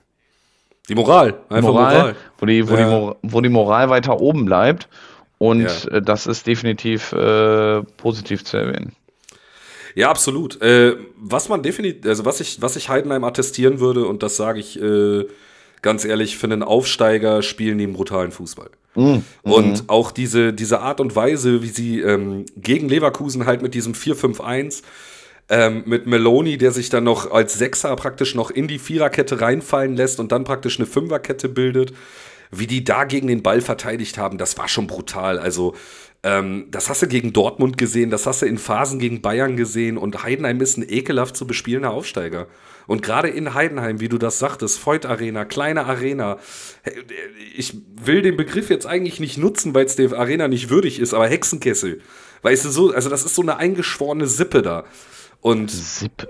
[SPEAKER 1] Die Moral. Einfach
[SPEAKER 2] Moral,
[SPEAKER 1] Moral.
[SPEAKER 2] Wo, die, wo,
[SPEAKER 1] Ja.
[SPEAKER 2] die Mor wo die Moral weiter oben bleibt. Und
[SPEAKER 1] Ja.
[SPEAKER 2] äh, das ist definitiv äh, positiv zu erwähnen.
[SPEAKER 1] Ja, absolut. Äh, was man definitiv, also was ich, was ich Heidenheim attestieren würde, und das sage ich äh, ganz ehrlich, für einen Aufsteiger spielen die einen brutalen Fußball. Und auch diese, diese Art und Weise, wie sie ähm, gegen Leverkusen halt mit diesem 4-5-1, ähm, mit Meloni, der sich dann noch als Sechser praktisch noch in die Viererkette reinfallen lässt und dann praktisch eine Fünferkette bildet, wie die da gegen den Ball verteidigt haben, das war schon brutal. Also, ähm, das hast du gegen Dortmund gesehen, das hast du in Phasen gegen Bayern gesehen und Heidenheim ist ein ekelhaft zu bespielender Aufsteiger. Und gerade in Heidenheim, wie du das sagtest, Voigt Arena, kleine Arena, ich will den Begriff jetzt eigentlich nicht nutzen, weil es der Arena nicht würdig ist, aber Hexenkessel. Weißt du, so, also das ist so eine eingeschworene Sippe da. Und
[SPEAKER 2] Sipp.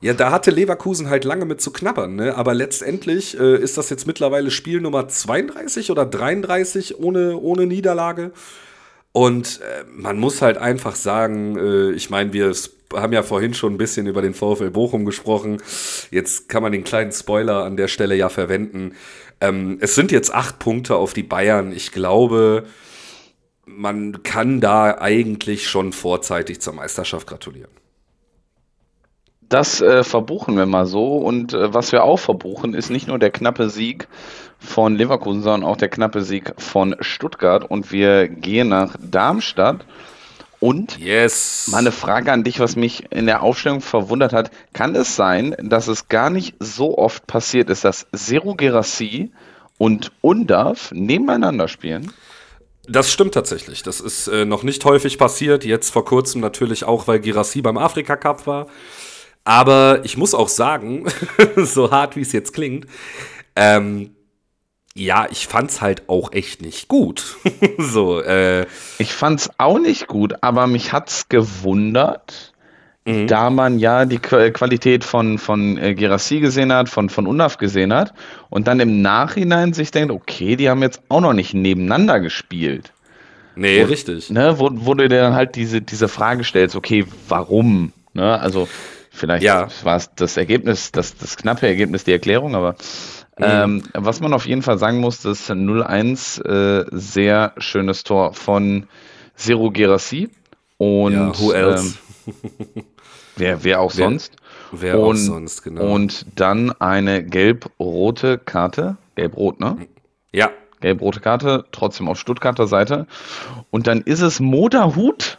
[SPEAKER 1] ja, da hatte Leverkusen halt lange mit zu knabbern, ne? aber letztendlich äh, ist das jetzt mittlerweile Spiel Nummer 32 oder 33 ohne, ohne Niederlage. Und äh, man muss halt einfach sagen, äh, ich meine, wir haben ja vorhin schon ein bisschen über den VfL Bochum gesprochen. Jetzt kann man den kleinen Spoiler an der Stelle ja verwenden. Ähm, es sind jetzt acht Punkte auf die Bayern. Ich glaube, man kann da eigentlich schon vorzeitig zur Meisterschaft gratulieren.
[SPEAKER 2] Das äh, verbuchen wir mal so. Und äh, was wir auch verbuchen, ist nicht nur der knappe Sieg von Leverkusen, sondern auch der knappe Sieg von Stuttgart. Und wir gehen nach Darmstadt Und
[SPEAKER 1] Yes.
[SPEAKER 2] mal eine Frage an dich, was mich in der Aufstellung verwundert hat. Kann es sein, dass es gar nicht so oft passiert ist, dass Zero Gerassi und Undav nebeneinander spielen?
[SPEAKER 1] Das stimmt tatsächlich. Das ist äh, noch nicht häufig passiert. Jetzt vor kurzem natürlich auch, weil Girassi beim Afrika Cup war. Aber ich muss auch sagen, so hart wie es jetzt klingt, ähm, ja, ich fand's halt auch echt nicht gut. so, äh,
[SPEAKER 2] Ich fand's auch nicht gut, aber mich hat's gewundert, da man ja die Qu- Qualität von, von äh, Gerassi gesehen hat, von, von Undav gesehen hat und dann im Nachhinein sich denkt, okay, die haben jetzt auch noch nicht nebeneinander gespielt.
[SPEAKER 1] nee, richtig.
[SPEAKER 2] Ne, wo, wo du dir dann halt diese, diese Frage stellst, okay, warum? Ne, also vielleicht
[SPEAKER 1] Ja.
[SPEAKER 2] war es das Ergebnis, das, das knappe Ergebnis, die Erklärung, aber
[SPEAKER 1] Mhm.
[SPEAKER 2] ähm, was man auf jeden Fall sagen muss, das 0-1 äh, sehr schönes Tor von Zero Gerassi und
[SPEAKER 1] ja, who else?
[SPEAKER 2] Ähm, wer, wer auch
[SPEAKER 1] Wer-
[SPEAKER 2] sonst.
[SPEAKER 1] Wer auch
[SPEAKER 2] und,
[SPEAKER 1] sonst, genau.
[SPEAKER 2] Und dann eine gelb-rote Karte, gelb-rot, ne?
[SPEAKER 1] ja,
[SPEAKER 2] Gelb-rote Karte, trotzdem auf Stuttgarter Seite. Und dann ist es Moderhut.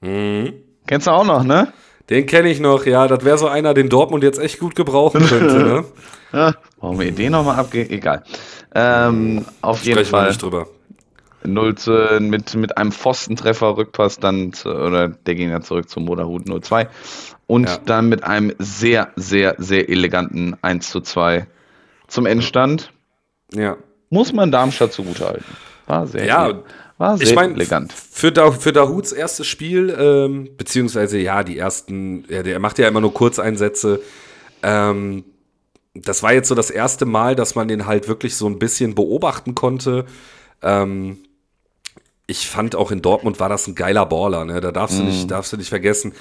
[SPEAKER 1] Mhm.
[SPEAKER 2] Kennst du auch noch, ne?
[SPEAKER 1] Den kenne ich noch. Ja, das wäre so einer, den Dortmund jetzt echt gut gebrauchen könnte. ne?
[SPEAKER 2] Ja, Wollen wir den nochmal abgehen? Egal. Ähm, auf jeden
[SPEAKER 1] Sprechen wir
[SPEAKER 2] Fall
[SPEAKER 1] nicht drüber.
[SPEAKER 2] 0 zu, mit, mit einem Pfostentreffer Rückpass dann zu, oder der ging ja zurück zum Moderhut 0-2 und
[SPEAKER 1] Ja.
[SPEAKER 2] dann mit einem sehr, sehr, sehr eleganten 1 zu 2 zum Endstand.
[SPEAKER 1] Ja.
[SPEAKER 2] Muss man Darmstadt zugutehalten. War sehr,
[SPEAKER 1] Ja,
[SPEAKER 2] ele- war sehr
[SPEAKER 1] Ich meine,
[SPEAKER 2] elegant.
[SPEAKER 1] für, da, für Dahuts erstes Spiel, ähm, beziehungsweise ja, die ersten, ja, der macht ja immer nur Kurzeinsätze. Ähm, das war jetzt so das erste Mal, dass man den halt wirklich so ein bisschen beobachten konnte. Ähm, ich fand auch in Dortmund war das ein geiler Baller, ne? Da darfst du nicht, darfst du nicht vergessen.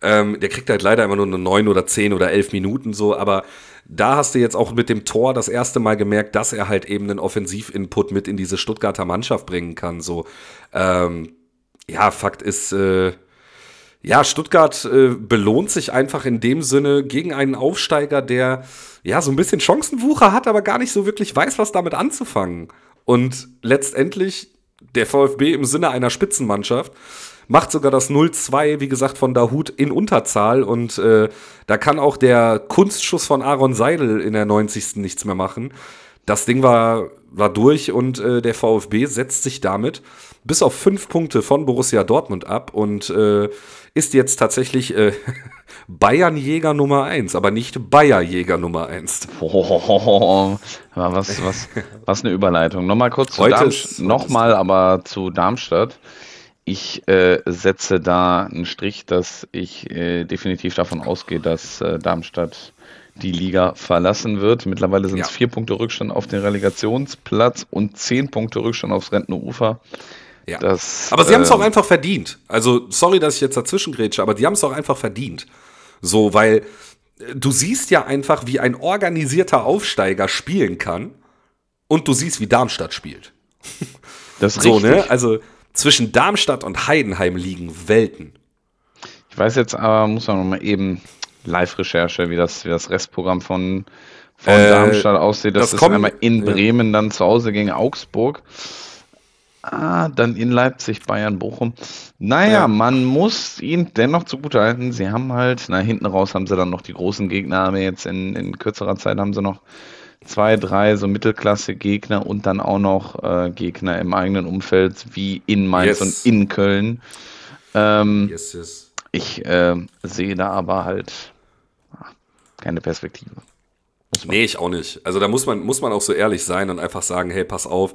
[SPEAKER 1] Ähm, der kriegt halt leider immer nur eine 9 oder 10 oder 11 Minuten so, aber da hast du jetzt auch mit dem Tor das erste Mal gemerkt, dass er halt eben einen Offensivinput mit in diese Stuttgarter Mannschaft bringen kann. So, ähm, ja, Fakt ist, äh, ja, Stuttgart äh, belohnt sich einfach in dem Sinne gegen einen Aufsteiger, der ja so ein bisschen Chancenwucher hat, aber gar nicht so wirklich weiß, was damit anzufangen. Und letztendlich der VfB im Sinne einer Spitzenmannschaft macht sogar das 0-2, wie gesagt, von Dahut in Unterzahl. Und äh, da kann auch der Kunstschuss von Aaron Seidel in der 90. nichts mehr machen. Das Ding war, war durch und äh, der VfB setzt sich damit bis auf fünf Punkte von Borussia Dortmund ab und äh, ist jetzt tatsächlich äh, Bayernjäger Nummer 1, aber nicht Bayerjäger Nummer 1.
[SPEAKER 2] Oh, was, was, was eine Überleitung. Nochmal kurz zu Darmstadt. Nochmal aber zu Darmstadt. Ich äh, setze da einen Strich, dass ich äh, definitiv davon ausgehe, dass äh, Darmstadt die Liga verlassen wird. Mittlerweile sind es
[SPEAKER 1] Ja.
[SPEAKER 2] vier Punkte Rückstand auf den Relegationsplatz und zehn Punkte Rückstand aufs Rentenufer.
[SPEAKER 1] Ja.
[SPEAKER 2] Das,
[SPEAKER 1] Aber sie haben es
[SPEAKER 2] äh,
[SPEAKER 1] auch einfach verdient. Also, sorry, dass ich jetzt dazwischen grätsche, aber die haben es auch einfach verdient. So, weil äh, du siehst ja einfach, wie ein organisierter Aufsteiger spielen kann und du siehst, wie Darmstadt spielt.
[SPEAKER 2] Das ist
[SPEAKER 1] So,
[SPEAKER 2] richtig.
[SPEAKER 1] ne? Also zwischen Darmstadt und Heidenheim liegen Welten.
[SPEAKER 2] Ich weiß jetzt aber, muss man noch mal eben Live-Recherche, wie das, wie das Restprogramm von, von
[SPEAKER 1] Äh,
[SPEAKER 2] Darmstadt aussieht. Das,
[SPEAKER 1] das
[SPEAKER 2] ist
[SPEAKER 1] kommt-
[SPEAKER 2] einmal in
[SPEAKER 1] ja.
[SPEAKER 2] Bremen, dann zu Hause gegen Augsburg. Ah, dann in Leipzig, Bayern, Bochum. Naja,
[SPEAKER 1] Ja.
[SPEAKER 2] man muss ihnen dennoch zugutehalten. Sie haben halt, na, hinten raus haben sie dann noch die großen Gegner, aber jetzt in, in kürzerer Zeit haben sie noch zwei, drei so Mittelklasse-Gegner und dann auch noch äh, Gegner im eigenen Umfeld, wie in Mainz
[SPEAKER 1] Yes.
[SPEAKER 2] und in Köln. Ähm,
[SPEAKER 1] Yes, yes.
[SPEAKER 2] ich äh, sehe da aber halt keine Perspektive.
[SPEAKER 1] Nee, ich auch nicht. Also da muss man, muss man auch so ehrlich sein und einfach sagen, hey, pass auf,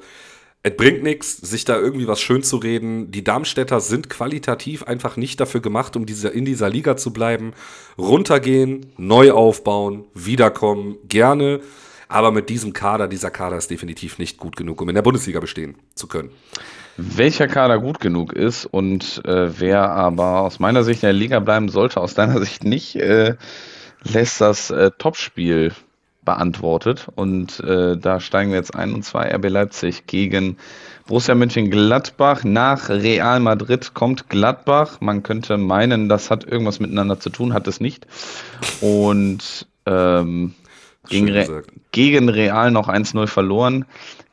[SPEAKER 1] es bringt nichts, sich da irgendwie was schön zu reden. Die Darmstädter sind qualitativ einfach nicht dafür gemacht, um diese, in dieser Liga zu bleiben. Runtergehen, neu aufbauen, wiederkommen, gerne. Aber mit diesem Kader, dieser Kader ist definitiv nicht gut genug, um in der Bundesliga bestehen zu können.
[SPEAKER 2] Welcher Kader gut genug ist und äh, wer aber aus meiner Sicht in der Liga bleiben sollte, aus deiner Sicht nicht, äh, das äh, Topspiel beantwortet. Und äh, da steigen wir jetzt ein und zwar RB Leipzig gegen Borussia Mönchengladbach. Nach Real Madrid kommt Gladbach. Man könnte meinen, das hat irgendwas miteinander zu tun, hat es nicht. Und ähm, gegen, Re gegen Real noch 1-0 verloren,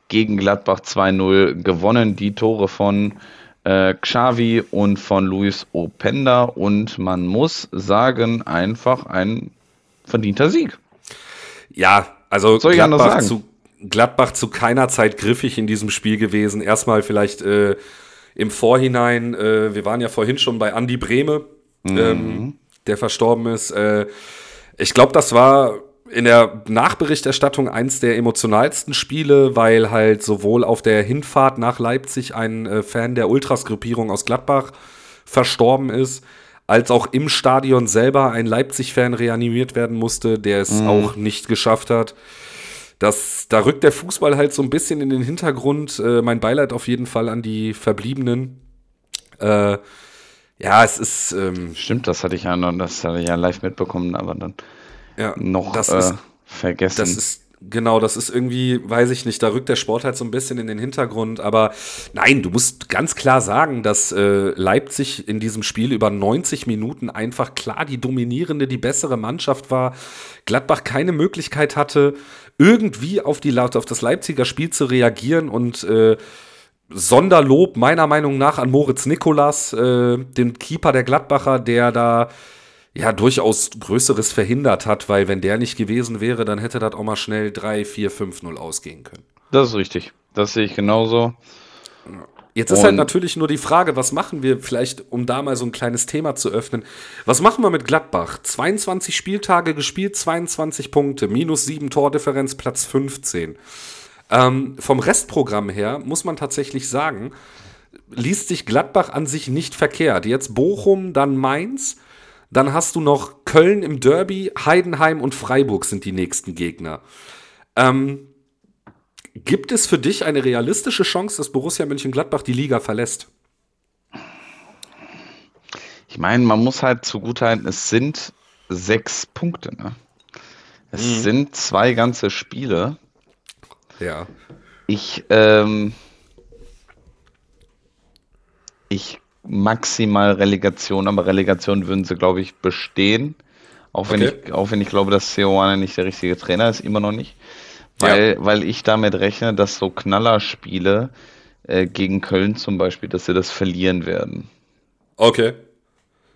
[SPEAKER 2] gegen Gladbach 2-0 gewonnen. Die Tore von äh, Xavi und von Luis Openda. Und man muss sagen, einfach ein verdienter Sieg.
[SPEAKER 1] Ja, also
[SPEAKER 2] Soll ich
[SPEAKER 1] Gladbach
[SPEAKER 2] anders
[SPEAKER 1] zu, Gladbach zu keiner Zeit griffig in diesem Spiel gewesen. Erstmal vielleicht äh, im Vorhinein, äh, wir waren ja vorhin schon bei Andy Brehme, ähm, der verstorben ist. Äh, ich glaube, das war in der Nachberichterstattung eins der emotionalsten Spiele, weil halt sowohl auf der Hinfahrt nach Leipzig ein äh, Fan der Ultras-Gruppierung aus Gladbach verstorben ist, als auch im Stadion selber ein Leipzig-Fan reanimiert werden musste, der es auch nicht geschafft hat. Das, da rückt der Fußball halt so ein bisschen in den Hintergrund. Äh, mein Beileid auf jeden Fall an die Verbliebenen. Äh, ja, es ist, ähm,
[SPEAKER 2] Stimmt, das hatte ich ja noch, das hatte ich ja live mitbekommen, aber dann
[SPEAKER 1] ja,
[SPEAKER 2] noch
[SPEAKER 1] das
[SPEAKER 2] äh,
[SPEAKER 1] ist,
[SPEAKER 2] vergessen.
[SPEAKER 1] Das ist, genau, das ist irgendwie, weiß ich nicht, da rückt der Sport halt so ein bisschen in den Hintergrund. Aber nein, du musst ganz klar sagen, dass äh, Leipzig in diesem Spiel über 90 Minuten einfach klar die dominierende, die bessere Mannschaft war. Gladbach keine Möglichkeit hatte, irgendwie auf, die, auf das Leipziger Spiel zu reagieren und äh, Sonderlob meiner Meinung nach an Moritz Nikolas, äh, den Keeper der Gladbacher, der da ja durchaus Größeres verhindert hat, weil wenn der nicht gewesen wäre, dann hätte das auch mal schnell 3, 4, 5, 0 ausgehen können.
[SPEAKER 2] das ist richtig. Das sehe ich genauso.
[SPEAKER 1] Jetzt ist halt
[SPEAKER 2] Und-
[SPEAKER 1] natürlich nur die Frage, was machen wir vielleicht, um da mal so ein kleines Thema zu öffnen. Was machen wir mit Gladbach? 22 Spieltage gespielt, 22 Punkte, minus 7 Tordifferenz, Platz 15. Ähm, vom Restprogramm her muss man tatsächlich sagen, liest sich Gladbach an sich nicht verkehrt. Jetzt Bochum, dann Mainz, dann hast du noch Köln im Derby, Heidenheim und Freiburg sind die nächsten Gegner. Ähm, gibt es für dich eine realistische Chance, dass Borussia Mönchengladbach die Liga verlässt?
[SPEAKER 2] Ich meine, man muss halt zugutehalten, es sind sechs Punkte. Ne? Es
[SPEAKER 1] Mhm.
[SPEAKER 2] sind zwei ganze Spiele.
[SPEAKER 1] Ja.
[SPEAKER 2] Ich, ähm, ich maximal Relegation, aber Relegation würden sie, glaube ich, bestehen. Auch wenn,
[SPEAKER 1] Okay.
[SPEAKER 2] ich, auch wenn ich glaube, dass Seoane nicht der richtige Trainer ist, immer noch nicht. Weil, weil ich damit rechne, dass so Knallerspiele äh, gegen Köln zum Beispiel, dass sie das verlieren werden.
[SPEAKER 1] Okay.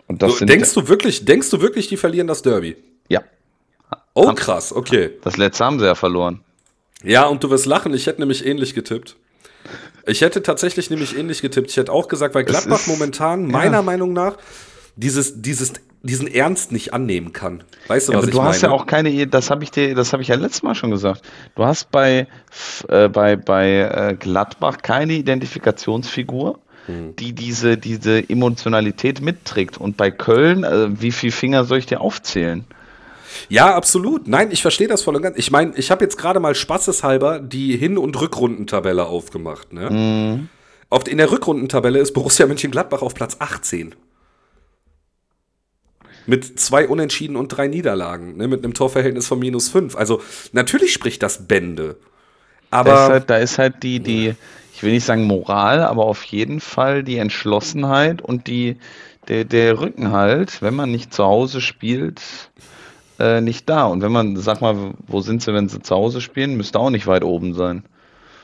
[SPEAKER 2] Und das sind,
[SPEAKER 1] denkst du wirklich, denkst du wirklich, die verlieren das Derby?
[SPEAKER 2] ja,
[SPEAKER 1] Oh, krass, okay.
[SPEAKER 2] das letzte haben sie ja verloren.
[SPEAKER 1] Ja, und du wirst lachen, ich hätte nämlich ähnlich getippt. Ich hätte tatsächlich nämlich ähnlich getippt. Ich hätte auch gesagt, weil Gladbach
[SPEAKER 2] ist-
[SPEAKER 1] momentan, meiner Meinung nach, dieses, dieses, diesen Ernst nicht annehmen kann. Weißt du,
[SPEAKER 2] Ja,
[SPEAKER 1] was
[SPEAKER 2] aber
[SPEAKER 1] ich
[SPEAKER 2] du
[SPEAKER 1] meine?
[SPEAKER 2] hast ja auch keine, das habe ich dir, das habe ich ja letztes Mal schon gesagt. Du hast bei, äh, bei, bei äh, Gladbach keine Identifikationsfigur,
[SPEAKER 1] Hm.
[SPEAKER 2] die diese, diese Emotionalität mitträgt. Und bei Köln, äh, wie viele Finger soll ich dir aufzählen?
[SPEAKER 1] Ja, absolut. Nein, ich verstehe das voll und ganz. Ich meine, ich habe jetzt gerade mal spaßeshalber die Hin- und Rückrundentabelle aufgemacht. Ne?
[SPEAKER 2] Mhm.
[SPEAKER 1] Auf, in der Rückrundentabelle ist Borussia Mönchengladbach auf Platz 18. Mit zwei Unentschieden und drei Niederlagen, ne? mit einem Torverhältnis von minus fünf. Also natürlich spricht das Bände.
[SPEAKER 2] Da ist
[SPEAKER 1] Aber
[SPEAKER 2] halt, da ist halt die, die, ich will nicht sagen Moral, aber auf jeden Fall die Entschlossenheit und die, der, der Rückenhalt, wenn man nicht zu Hause spielt, äh, nicht da. Und wenn man, sag mal, wo sind sie, wenn sie zu Hause spielen, müsste auch nicht weit oben sein.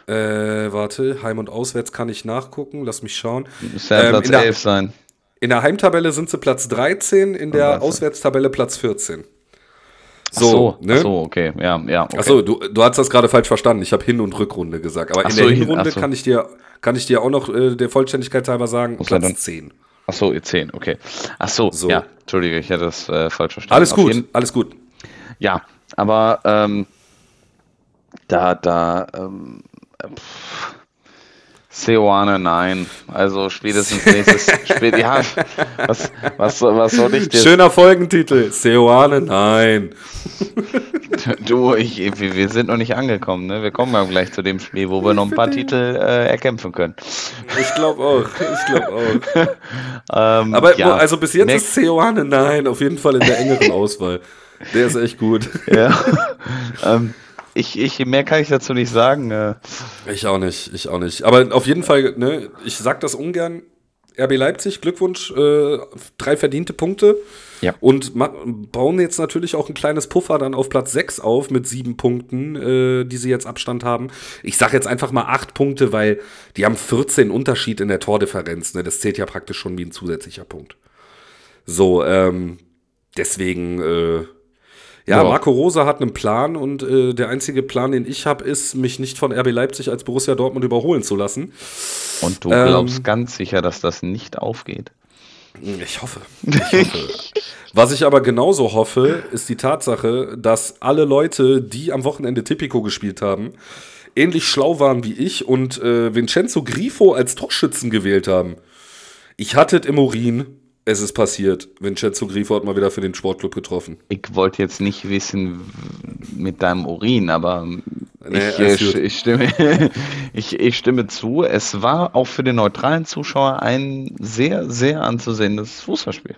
[SPEAKER 1] äh, warte, Heim- und Auswärts kann ich nachgucken. Lass mich schauen.
[SPEAKER 2] Müsste ja
[SPEAKER 1] Ähm,
[SPEAKER 2] Platz
[SPEAKER 1] in der-
[SPEAKER 2] 11 sein.
[SPEAKER 1] In der Heimtabelle sind sie Platz 13, in der
[SPEAKER 2] 13.
[SPEAKER 1] Auswärtstabelle Platz 14.
[SPEAKER 2] Ach so,
[SPEAKER 1] ne?
[SPEAKER 2] ach so, okay, ja, ja. Okay.
[SPEAKER 1] Achso, du, du hast das gerade falsch verstanden. Ich habe Hin- und Rückrunde gesagt. Aber
[SPEAKER 2] Ach
[SPEAKER 1] in
[SPEAKER 2] so,
[SPEAKER 1] der
[SPEAKER 2] hin-
[SPEAKER 1] Hinrunde
[SPEAKER 2] so.
[SPEAKER 1] kann, ich dir, kann ich dir auch noch äh, der Vollständigkeit halber sagen,
[SPEAKER 2] Muss
[SPEAKER 1] Platz
[SPEAKER 2] dann-
[SPEAKER 1] 10.
[SPEAKER 2] Ach so, ihr 10, okay. Ach so,
[SPEAKER 1] So.
[SPEAKER 2] ja, Entschuldige, ich hätte das äh, falsch verstanden.
[SPEAKER 1] Alles
[SPEAKER 2] Auf
[SPEAKER 1] gut,
[SPEAKER 2] jeden-
[SPEAKER 1] alles gut.
[SPEAKER 2] Ja, aber ähm, da, da, ähm, äh, pff, Seoane, nein. Also spätestens nächstes Spiel. Ja, was, was, was soll ich dir?
[SPEAKER 1] Schöner Folgentitel. Seoane, nein.
[SPEAKER 2] Du, ich, wir, sind noch nicht angekommen, ne? Wir kommen ja gleich zu dem Spiel, wo wir noch ein paar Titel äh, erkämpfen können.
[SPEAKER 1] Ich glaube auch. Ich glaube auch.
[SPEAKER 2] Ähm,
[SPEAKER 1] Aber
[SPEAKER 2] ja,
[SPEAKER 1] also bis jetzt ist Seoane, nein. Auf jeden Fall in der engeren Auswahl. Der ist echt gut.
[SPEAKER 2] Ja. ähm, ich, ich, mehr kann ich dazu nicht sagen. Äh,
[SPEAKER 1] Ich auch nicht, ich auch nicht. Aber auf jeden Fall, ne, ich sag das ungern. RB Leipzig, Glückwunsch, äh, drei verdiente Punkte.
[SPEAKER 2] Ja.
[SPEAKER 1] Und bauen jetzt natürlich auch ein kleines Puffer dann auf Platz 6 auf mit sieben Punkten, äh, die sie jetzt Abstand haben. Ich sage jetzt einfach mal acht Punkte, weil die haben 14 Unterschied in der Tordifferenz. Ne? Das zählt ja praktisch schon wie ein zusätzlicher Punkt. So, ähm, deswegen, äh, ja, ja, Marco Rosa hat einen Plan und äh, der einzige Plan, den ich habe, ist, mich nicht von RB Leipzig als Borussia Dortmund überholen zu lassen.
[SPEAKER 2] Und du glaubst ähm, ganz sicher, dass das nicht aufgeht?
[SPEAKER 1] Ich hoffe. Ich hoffe. Was ich aber genauso hoffe, ist die Tatsache, dass alle Leute, die am Wochenende Tipico gespielt haben, ähnlich schlau waren wie ich und äh, Vincenzo Grifo als Torschützen gewählt haben. Ich hatte es im Urin, es ist passiert. Vincenzo Grifo hat mal wieder für den Sportclub getroffen.
[SPEAKER 2] Ich wollte jetzt nicht wissen mit deinem Urin, aber nee, ich, ich, stimme, ich, ich, stimme zu. Es war auch für den neutralen Zuschauer ein sehr, sehr anzusehendes Fußballspiel.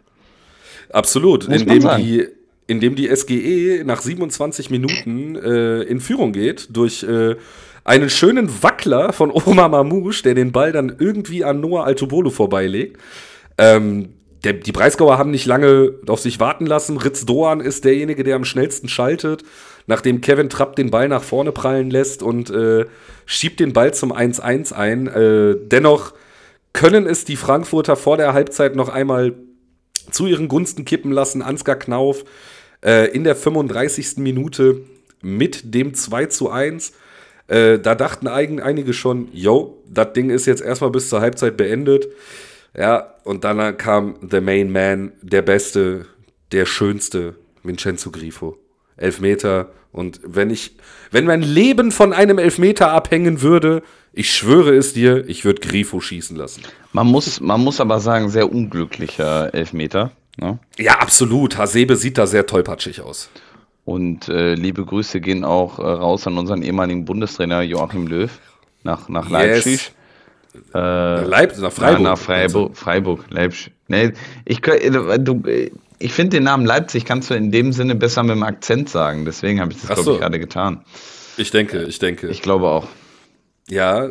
[SPEAKER 1] Absolut. Indem die, indem die SGE nach 27 Minuten äh, in Führung geht durch äh, einen schönen Wackler von Oma Mamouche, der den Ball dann irgendwie an Noah Altobolo vorbeilegt. Ähm, der, die Breisgauer haben nicht lange auf sich warten lassen. Ritz Doan ist derjenige, der am schnellsten schaltet, nachdem Kevin Trapp den Ball nach vorne prallen lässt und äh, schiebt den Ball zum 1-1 ein. Äh, dennoch können es die Frankfurter vor der Halbzeit noch einmal zu ihren Gunsten kippen lassen. Ansgar Knauf äh, in der 35. Minute mit dem 2 zu 1. Äh, da dachten einige schon, yo, das Ding ist jetzt erstmal bis zur Halbzeit beendet. Ja, und dann kam The Main Man, der Beste, der Schönste, Vincenzo Grifo. Elfmeter. Und wenn ich, wenn mein Leben von einem Elfmeter abhängen würde, ich schwöre es dir, ich würde Grifo schießen lassen.
[SPEAKER 2] Man muss, man muss aber sagen, sehr unglücklicher Elfmeter. Ne?
[SPEAKER 1] Ja, absolut. Hasebe sieht da sehr tollpatschig aus.
[SPEAKER 2] Und äh, liebe Grüße gehen auch äh, raus an unseren ehemaligen Bundestrainer Joachim Löw nach, nach Leipzig.
[SPEAKER 1] Äh, Leipzig, nach Freiburg.
[SPEAKER 2] nach Freiburg, Freiburg, Leipzig. Nee, ich, du, ich finde den Namen Leipzig kannst du in dem Sinne besser mit dem Akzent sagen. Deswegen habe ich das, glaube ich, gerade getan.
[SPEAKER 1] Ich denke, ich denke.
[SPEAKER 2] Ich glaube auch.
[SPEAKER 1] Ja,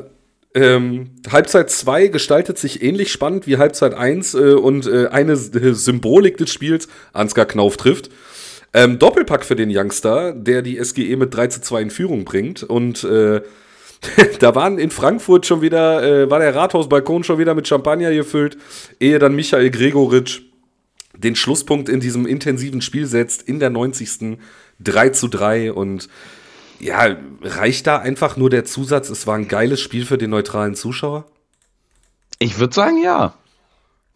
[SPEAKER 1] ähm, Halbzeit 2 gestaltet sich ähnlich spannend wie Halbzeit 1 äh, und äh, eine Symbolik des Spiels, Ansgar Knauf trifft. Ähm, Doppelpack für den Youngster, der die SGE mit 3 zu 2 in Führung bringt und äh, da waren in Frankfurt schon wieder, äh, war der Rathausbalkon schon wieder mit Champagner gefüllt, ehe dann Michael Gregoritsch den Schlusspunkt in diesem intensiven Spiel setzt, in der 90. 3 zu 3 und ja, reicht da einfach nur der Zusatz, es war ein geiles Spiel für den neutralen Zuschauer?
[SPEAKER 2] Ich würde sagen, ja.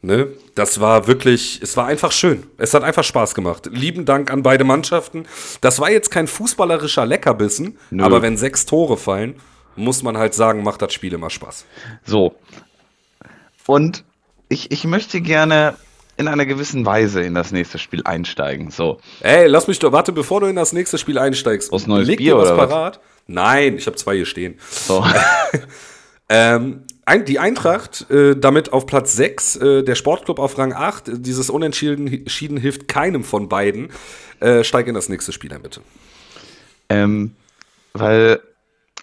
[SPEAKER 1] Ne? Das war wirklich, es war einfach schön. Es hat einfach Spaß gemacht. Lieben Dank an beide Mannschaften. Das war jetzt kein fußballerischer Leckerbissen, Nö. aber wenn sechs Tore fallen, muss man halt sagen, macht das Spiel immer Spaß.
[SPEAKER 2] So. Und ich, ich möchte gerne in einer gewissen Weise in das nächste Spiel einsteigen. So.
[SPEAKER 1] Ey, lass mich doch, warte, bevor du in das nächste Spiel einsteigst.
[SPEAKER 2] Aus neues Leg Bier dir was oder
[SPEAKER 1] parat? Was? Nein, ich habe zwei hier stehen. So. ähm, die Eintracht äh, damit auf Platz 6, äh, der Sportclub auf Rang 8. Dieses Unentschieden hilft keinem von beiden. Äh, steig in das nächste Spiel ein, bitte.
[SPEAKER 2] Ähm, weil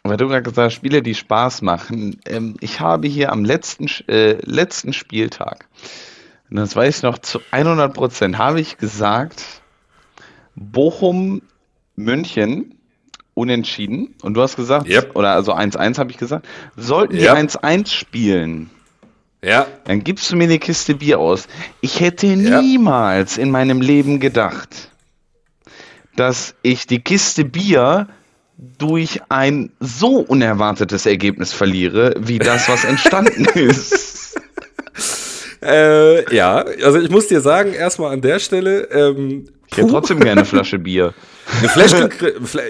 [SPEAKER 2] weil du gerade gesagt hast, Spiele, die Spaß machen. Ähm, ich habe hier am letzten, äh, letzten Spieltag, und das weiß ich noch zu 100 Prozent, habe ich gesagt, Bochum, München, unentschieden. Und du hast gesagt, yep. oder also 1-1 habe ich gesagt, sollten die 1-1 spielen,
[SPEAKER 1] ja.
[SPEAKER 2] dann gibst du mir eine Kiste Bier aus. Ich hätte ja. niemals in meinem Leben gedacht, dass ich die Kiste Bier durch ein so unerwartetes Ergebnis verliere, wie das, was entstanden ist.
[SPEAKER 1] Äh, ja, also ich muss dir sagen, erstmal an der Stelle. Ähm,
[SPEAKER 2] ich hätte trotzdem gerne eine Flasche Bier.
[SPEAKER 1] Eine Fläschchen,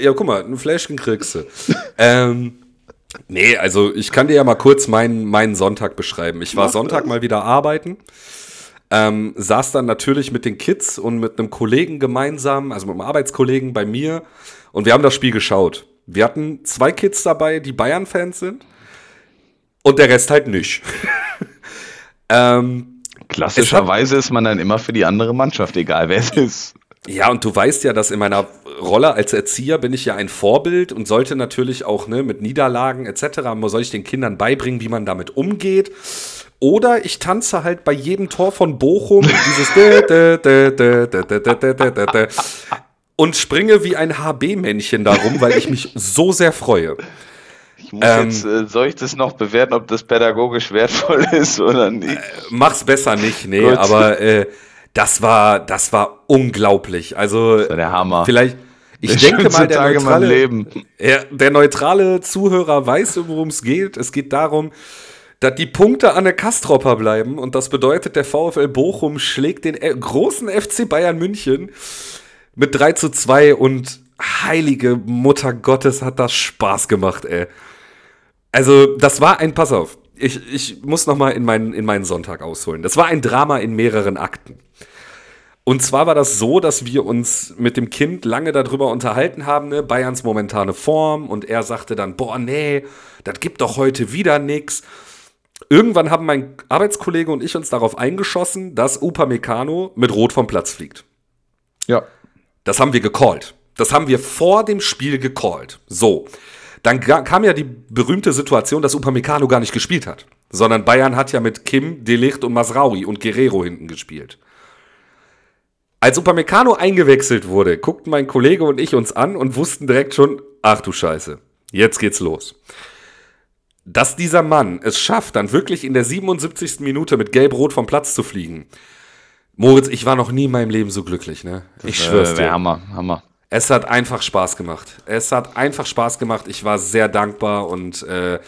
[SPEAKER 1] ja, guck mal, eine Fläschchen kriegst du. ähm, nee, also ich kann dir ja mal kurz meinen, meinen Sonntag beschreiben. Ich war Sonntag mal wieder arbeiten. Ähm, saß dann natürlich mit den Kids und mit einem Kollegen gemeinsam, also mit einem Arbeitskollegen bei mir und wir haben das Spiel geschaut. Wir hatten zwei Kids dabei, die Bayern-Fans sind. Und der Rest halt nicht.
[SPEAKER 2] ähm, Klassischerweise ist man dann immer für die andere Mannschaft, egal wer es ist.
[SPEAKER 1] Ja, und du weißt ja, dass in meiner Rolle als Erzieher bin ich ja ein Vorbild und sollte natürlich auch ne, mit Niederlagen etc. soll ich den Kindern beibringen, wie man damit umgeht. Oder ich tanze halt bei jedem Tor von Bochum dieses und springe wie ein HB-Männchen darum, weil ich mich so sehr freue.
[SPEAKER 2] Ich muss ähm, jetzt, soll ich das noch bewerten, ob das pädagogisch wertvoll ist oder nicht?
[SPEAKER 1] Mach's besser nicht, nee, Gut. aber äh, das war, das war unglaublich. Also das war
[SPEAKER 2] der Hammer.
[SPEAKER 1] Vielleicht, ich der denke mal, der neutrale, der, der neutrale Zuhörer weiß, worum es geht. Es geht darum, dass die Punkte an der Kastropper bleiben und das bedeutet, der VfL Bochum schlägt den großen FC Bayern München mit 3 zu 2 und heilige Mutter Gottes hat das Spaß gemacht, ey. Also, das war ein, pass auf, ich, ich muss noch mal in meinen, in meinen Sonntag ausholen. Das war ein Drama in mehreren Akten. Und zwar war das so, dass wir uns mit dem Kind lange darüber unterhalten haben, ne, Bayerns momentane Form. Und er sagte dann, boah, nee, das gibt doch heute wieder nix. Irgendwann haben mein Arbeitskollege und ich uns darauf eingeschossen, dass Upamecano mit Rot vom Platz fliegt.
[SPEAKER 2] Ja.
[SPEAKER 1] Das haben wir gecallt. Das haben wir vor dem Spiel gecallt. So. Dann kam ja die berühmte Situation, dass Upamecano gar nicht gespielt hat. Sondern Bayern hat ja mit Kim, Delicht und Masraui und Guerrero hinten gespielt. Als Upamecano eingewechselt wurde, guckten mein Kollege und ich uns an und wussten direkt schon, ach du Scheiße, jetzt geht's los dass dieser Mann es schafft, dann wirklich in der 77. Minute mit Gelb-Rot vom Platz zu fliegen. Moritz, ich war noch nie in meinem Leben so glücklich, ne?
[SPEAKER 2] Ich das, schwör's äh, dir. Hammer, Hammer.
[SPEAKER 1] Es hat einfach Spaß gemacht. Es hat einfach Spaß gemacht. Ich war sehr dankbar und äh,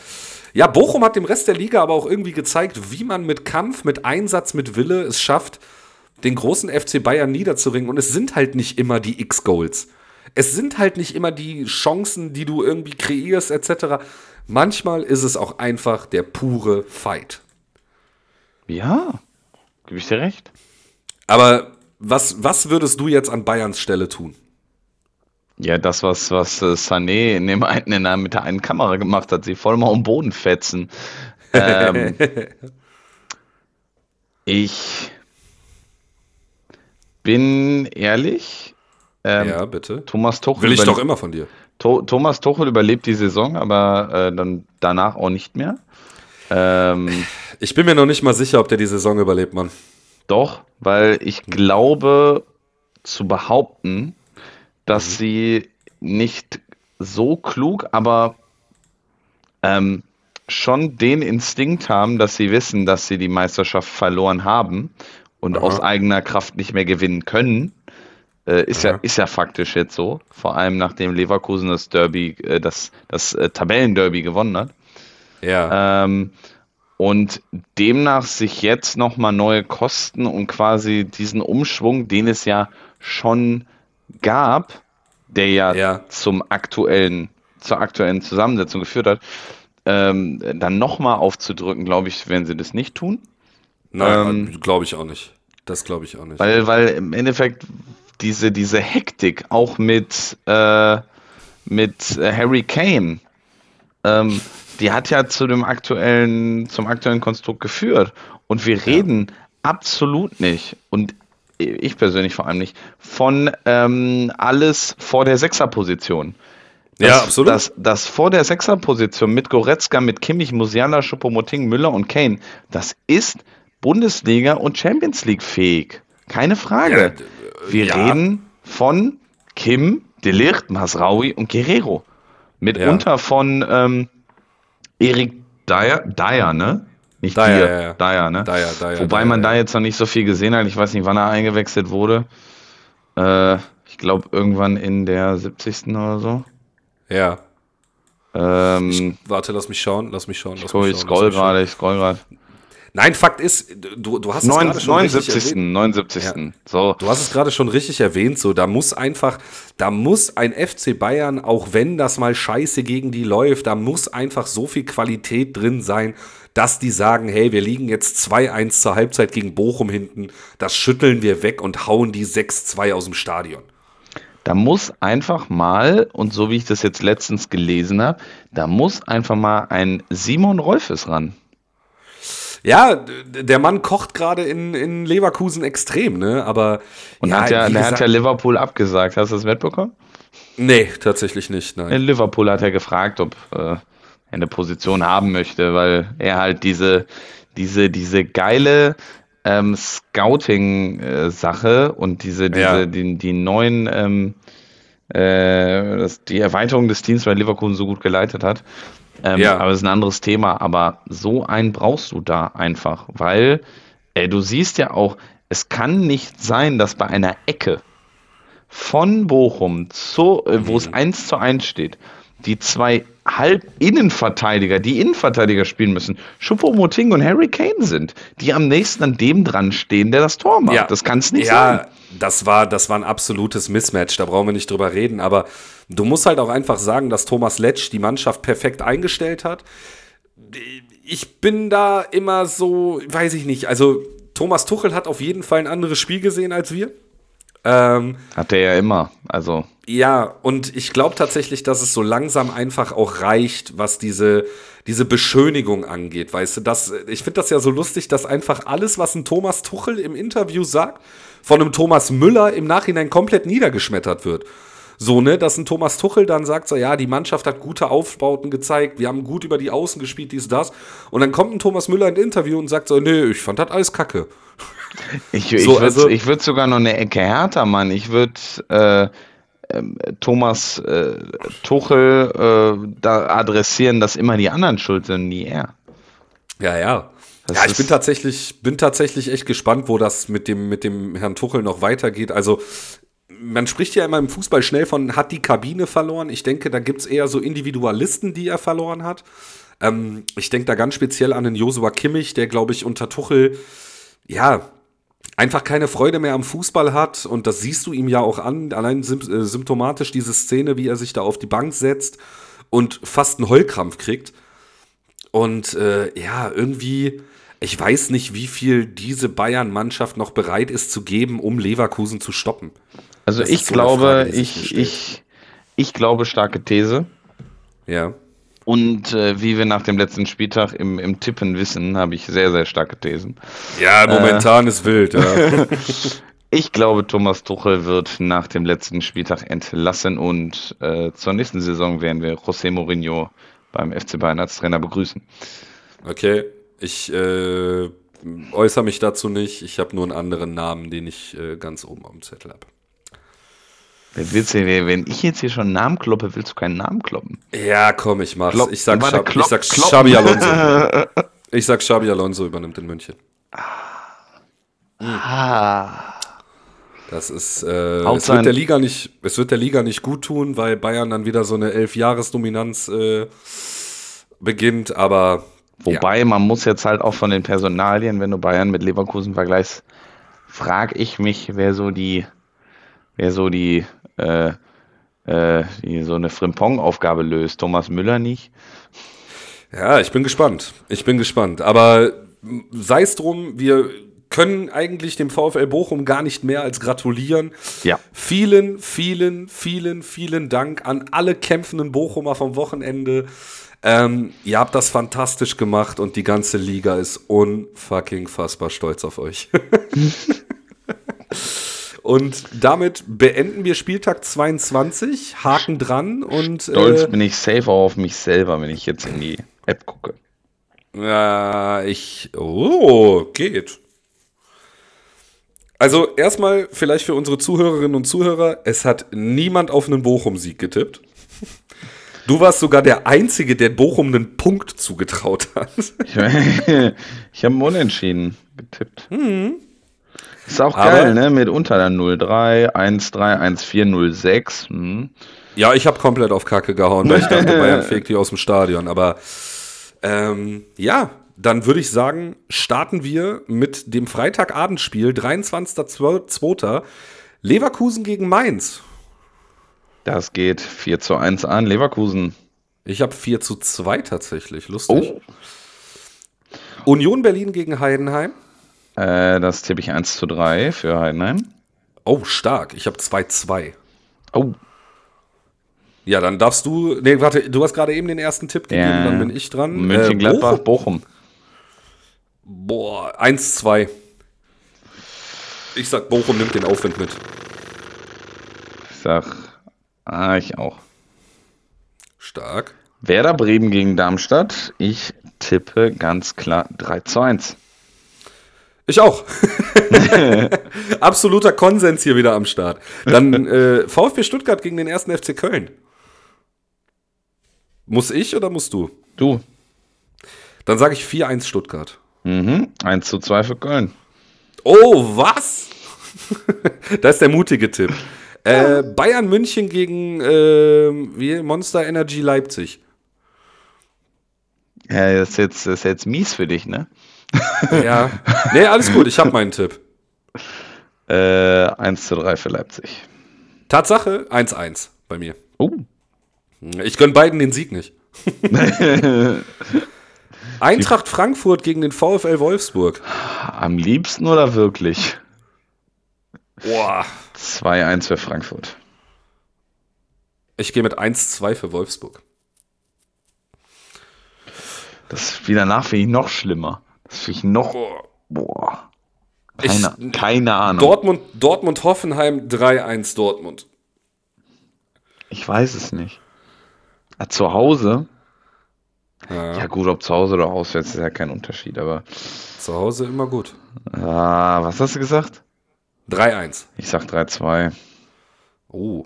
[SPEAKER 1] ja, Bochum hat dem Rest der Liga aber auch irgendwie gezeigt, wie man mit Kampf, mit Einsatz, mit Wille es schafft, den großen FC Bayern niederzuringen. Und es sind halt nicht immer die X-Goals. Es sind halt nicht immer die Chancen, die du irgendwie kreierst, etc. Manchmal ist es auch einfach der pure Fight.
[SPEAKER 2] Ja, gebe ich dir recht.
[SPEAKER 1] Aber was, was würdest du jetzt an Bayerns Stelle tun?
[SPEAKER 2] Ja, das, was, was äh, Sané in dem einen, in der, mit der einen Kamera gemacht hat, sie voll mal um Boden fetzen. Ähm, ich bin ehrlich.
[SPEAKER 1] Ähm, ja, bitte.
[SPEAKER 2] Thomas Tuchel.
[SPEAKER 1] Will ich doch immer von dir.
[SPEAKER 2] Thomas Tuchel überlebt die Saison, aber äh, dann danach auch nicht mehr.
[SPEAKER 1] Ähm, ich bin mir noch nicht mal sicher, ob der die Saison überlebt, Mann.
[SPEAKER 2] Doch, weil ich glaube zu behaupten, dass mhm. sie nicht so klug, aber ähm, schon den Instinkt haben, dass sie wissen, dass sie die Meisterschaft verloren haben und Aha. aus eigener Kraft nicht mehr gewinnen können. Äh, ist, ja. ja. ist ja faktisch jetzt so. Vor allem nachdem Leverkusen das Derby, äh, das, das äh, Tabellenderby gewonnen hat.
[SPEAKER 1] Ja.
[SPEAKER 2] Ähm, und demnach sich jetzt nochmal neue Kosten und quasi diesen Umschwung, den es ja schon gab, der ja, ja. zum aktuellen, zur aktuellen Zusammensetzung geführt hat, ähm, dann nochmal aufzudrücken, glaube ich, werden sie das nicht tun.
[SPEAKER 1] Nein, ähm, glaube ich auch nicht. Das glaube ich auch nicht.
[SPEAKER 2] Weil, weil im Endeffekt diese, diese Hektik auch mit, äh, mit Harry Kane, ähm, die hat ja zu dem aktuellen, zum aktuellen Konstrukt geführt. Und wir reden absolut nicht, und ich persönlich vor allem nicht, von ähm, alles vor der Sechserposition. Das,
[SPEAKER 1] ja, absolut.
[SPEAKER 2] Das, das vor der Sechserposition mit Goretzka, mit Kimmich, Musiala, Schuppomoting, Müller und Kane, das ist Bundesliga und Champions League fähig. Keine Frage. Ja, wir ja. reden von Kim, Delicht, Masraui und Guerrero. Mitunter ja. von ähm, Erik Dyer, Dyer, ne? Nicht Dyer, Dyer, ja, Dyer, ne? Dyer, Dyer, Wobei man da jetzt noch nicht so viel gesehen hat. Ich weiß nicht, wann er eingewechselt wurde. Äh, ich glaube, irgendwann in der 70. oder so.
[SPEAKER 1] Ja.
[SPEAKER 2] Ähm, ich,
[SPEAKER 1] warte, lass mich schauen, lass mich schauen.
[SPEAKER 2] Lass ich, ich scroll gerade, ich scroll gerade.
[SPEAKER 1] Nein, Fakt ist, du, du hast es
[SPEAKER 2] gerade schon 79. Richtig 79. Ja.
[SPEAKER 1] So. Du hast es gerade schon richtig erwähnt, so da muss einfach, da muss ein FC Bayern, auch wenn das mal scheiße gegen die läuft, da muss einfach so viel Qualität drin sein, dass die sagen, hey, wir liegen jetzt 2-1 zur Halbzeit gegen Bochum hinten, das schütteln wir weg und hauen die 6-2 aus dem Stadion.
[SPEAKER 2] Da muss einfach mal, und so wie ich das jetzt letztens gelesen habe, da muss einfach mal ein Simon Rolfes ran.
[SPEAKER 1] Ja, der Mann kocht gerade in, in Leverkusen extrem, ne? Aber.
[SPEAKER 2] Und ja, hat ja, der hat ja Liverpool abgesagt. Hast du das mitbekommen?
[SPEAKER 1] Nee, tatsächlich nicht. Nein.
[SPEAKER 2] In Liverpool hat er gefragt, ob äh, er eine Position haben möchte, weil er halt diese, diese, diese geile ähm, Scouting-Sache und diese, diese,
[SPEAKER 1] Ja.
[SPEAKER 2] die, die neuen, ähm, äh, das, die Erweiterung des Teams, weil Leverkusen so gut geleitet hat. Ähm,
[SPEAKER 1] Ja.
[SPEAKER 2] Aber das ist ein anderes Thema. Aber so einen brauchst du da einfach, weil äh, du siehst ja auch, es kann nicht sein, dass bei einer Ecke von Bochum, zu, äh, wo es 1 zu 1 steht, die zwei Halb-Innenverteidiger, die Innenverteidiger spielen müssen, Choupo-Moting und Harry Kane sind, die am nächsten an dem dran stehen, der das Tor macht. Das kann es nicht
[SPEAKER 1] ja,
[SPEAKER 2] sein.
[SPEAKER 1] das war, das war ein absolutes Mismatch, da brauchen wir nicht drüber reden. Aber du musst halt auch einfach sagen, dass Thomas Letsch die Mannschaft perfekt eingestellt hat. Ich bin da immer so, weiß ich nicht. Also, Thomas Tuchel hat auf jeden Fall ein anderes Spiel gesehen als wir. Ähm,
[SPEAKER 2] Hat er ja immer. Also,
[SPEAKER 1] ja, und ich glaube tatsächlich, dass es so langsam einfach auch reicht, was diese, diese Beschönigung angeht. Weißt du, das, ich finde das ja so lustig, dass einfach alles, was ein Thomas Tuchel im Interview sagt, von einem Thomas Müller im Nachhinein komplett niedergeschmettert wird. So, ne, dass ein Thomas Tuchel dann sagt, so, ja, die Mannschaft hat gute Aufbauten gezeigt, wir haben gut über die Außen gespielt, dies, das. Und dann kommt ein Thomas Müller in ein Interview und sagt so, nee, ich fand das alles kacke.
[SPEAKER 2] ich, ich
[SPEAKER 1] So,
[SPEAKER 2] würde
[SPEAKER 1] also-
[SPEAKER 2] würd sogar noch eine Ecke härter, Mann. Ich würde äh, ähm, Thomas äh, Tuchel äh, da adressieren, dass immer die anderen schuld sind, nie er.
[SPEAKER 1] Ja, ja.
[SPEAKER 2] Das
[SPEAKER 1] ja, ich bin tatsächlich, bin tatsächlich echt gespannt, wo das mit dem, mit dem Herrn Tuchel noch weitergeht. Also, man spricht ja immer im Fußball schnell von, hat die Kabine verloren. Ich denke, da gibt es eher so Individualisten, die er verloren hat. Ähm, ich denke da ganz speziell an den Josua Kimmich, der, glaube ich, unter Tuchel, ja, einfach keine Freude mehr am Fußball hat. Und das siehst du ihm ja auch an, allein äh, symptomatisch diese Szene, wie er sich da auf die Bank setzt und fast einen Heulkrampf kriegt. Und äh, ja, irgendwie, ich weiß nicht, wie viel diese Bayern-Mannschaft noch bereit ist zu geben, um Leverkusen zu stoppen.
[SPEAKER 2] Also
[SPEAKER 1] Das
[SPEAKER 2] ich
[SPEAKER 1] so
[SPEAKER 2] glaube,
[SPEAKER 1] Frage,
[SPEAKER 2] ich, ich, ich glaube starke These.
[SPEAKER 1] Ja.
[SPEAKER 2] Und äh, wie wir nach dem letzten Spieltag im, im Tippen wissen, habe ich sehr, sehr starke Thesen.
[SPEAKER 1] Ja, momentan ist wild. Ja.
[SPEAKER 2] Ich glaube, Thomas Tuchel wird nach dem letzten Spieltag entlassen und äh, zur nächsten Saison werden wir José Mourinho beim FC Bayern als Trainer begrüßen.
[SPEAKER 1] Okay, ich äh, äußere mich dazu nicht. Ich habe nur einen anderen Namen, den ich äh, ganz oben auf dem Zettel habe.
[SPEAKER 2] Wer willst du, wenn ich jetzt hier schon Namen kloppe, willst du keinen Namen kloppen?
[SPEAKER 1] Ja, komm, ich mach's.
[SPEAKER 2] Klopp-
[SPEAKER 1] ich sag, Schab, ich sag. Xabi Alonso. Ich sag Xabi Alonso übernimmt in München.
[SPEAKER 2] Ah.
[SPEAKER 1] Das ist, äh, es wird der Liga nicht, es wird der Liga nicht gut tun, weil Bayern dann wieder so eine Elf-Jahres-Dominanz äh, beginnt, aber
[SPEAKER 2] Wobei, man muss jetzt halt auch von den Personalien, wenn du Bayern mit Leverkusen vergleichst, frag ich mich, wer so die, wer so die, äh, äh, die so eine Frimpong-Aufgabe löst. Thomas Müller nicht?
[SPEAKER 1] Ja, ich bin gespannt. Ich bin gespannt. Aber sei es drum, wir können eigentlich dem VfL Bochum gar nicht mehr als gratulieren.
[SPEAKER 2] Ja.
[SPEAKER 1] Vielen, vielen, vielen, vielen Dank an alle kämpfenden Bochumer vom Wochenende. Ähm, ihr habt das fantastisch gemacht und die ganze Liga ist unfucking fassbar stolz auf euch. und damit beenden wir Spieltag 22, Haken dran und
[SPEAKER 2] Stolz
[SPEAKER 1] äh,
[SPEAKER 2] bin ich safe auch auf mich selber, wenn ich jetzt in die App gucke.
[SPEAKER 1] Ja, ich. Oh, geht. Also erstmal vielleicht für unsere Zuhörerinnen und Zuhörer, es hat niemand auf einen Bochum-Sieg getippt. Du warst sogar der Einzige, der Bochum einen Punkt zugetraut hat.
[SPEAKER 2] Ich, ich habe Unentschieden getippt. Ist auch
[SPEAKER 1] Aber-
[SPEAKER 2] geil, ne? Mitunter dann 0-3, 1-3, 1-4, 0-6. Hm.
[SPEAKER 1] Ja, ich habe komplett auf Kacke gehauen, weil ich dachte, Bayern fegt die aus dem Stadion. Aber ähm, ja, dann würde ich sagen, starten wir mit dem Freitagabendspiel, 23.02. Leverkusen gegen Mainz.
[SPEAKER 2] Das geht 4 zu 1 an. Leverkusen.
[SPEAKER 1] Ich habe 4 zu 2 tatsächlich. Lustig.
[SPEAKER 2] Oh.
[SPEAKER 1] Union Berlin gegen Heidenheim.
[SPEAKER 2] Äh, das tippe ich 1 zu 3 für Heidenheim.
[SPEAKER 1] Oh, stark. Ich habe 2-2.
[SPEAKER 2] Oh,
[SPEAKER 1] Ja, dann darfst du. Nee, warte, du hast gerade eben den ersten Tipp gegeben,
[SPEAKER 2] Ja.
[SPEAKER 1] dann bin ich dran.
[SPEAKER 2] Mönchengladbach,
[SPEAKER 1] Äh,
[SPEAKER 2] Bochum.
[SPEAKER 1] Bochum. Boah, 1-2. Ich sag, Bochum nimmt den Aufwind mit.
[SPEAKER 2] Ich sag, ah, ich auch.
[SPEAKER 1] Stark.
[SPEAKER 2] Werder Bremen gegen Darmstadt. Ich tippe ganz klar 3 zu 1.
[SPEAKER 1] Ich auch. Absoluter Konsens hier wieder am Start. Dann äh, VfB Stuttgart gegen den ersten FC Köln. Muss ich oder musst du?
[SPEAKER 2] Du.
[SPEAKER 1] Dann sage ich 4-1 Stuttgart.
[SPEAKER 2] Mhm. 1 zu 2 für Köln.
[SPEAKER 1] Oh, was? das ist der mutige Tipp. Äh, Bayern München gegen äh, wie, Monster Energy Leipzig.
[SPEAKER 2] Ja, das ist jetzt, das ist jetzt mies für dich, ne?
[SPEAKER 1] Ja. Nee, alles gut, ich habe meinen Tipp.
[SPEAKER 2] Äh, 1 zu 3 für Leipzig.
[SPEAKER 1] Tatsache 1-1 bei mir.
[SPEAKER 2] Oh.
[SPEAKER 1] Ich gönn beiden den Sieg nicht. Eintracht Frankfurt gegen den VfL Wolfsburg.
[SPEAKER 2] Am liebsten oder wirklich?
[SPEAKER 1] Boah.
[SPEAKER 2] 2-1 für Frankfurt.
[SPEAKER 1] Ich gehe mit 1-2 für Wolfsburg.
[SPEAKER 2] Das wieder nach ich noch schlimmer. Das finde ich noch.
[SPEAKER 1] Boah.
[SPEAKER 2] Boah.
[SPEAKER 1] Ich-
[SPEAKER 2] Keine, keine Ahnung.
[SPEAKER 1] Dortmund, Dortmund Hoffenheim 3-1 Dortmund.
[SPEAKER 2] Ich weiß es nicht. Zu Hause?
[SPEAKER 1] Ja,
[SPEAKER 2] Ja, gut, ob zu Hause oder auswärts ist ja kein Unterschied, aber.
[SPEAKER 1] Zu Hause immer gut.
[SPEAKER 2] Ah, was hast du gesagt?
[SPEAKER 1] 3-1.
[SPEAKER 2] Ich sag 3-2.
[SPEAKER 1] Oh.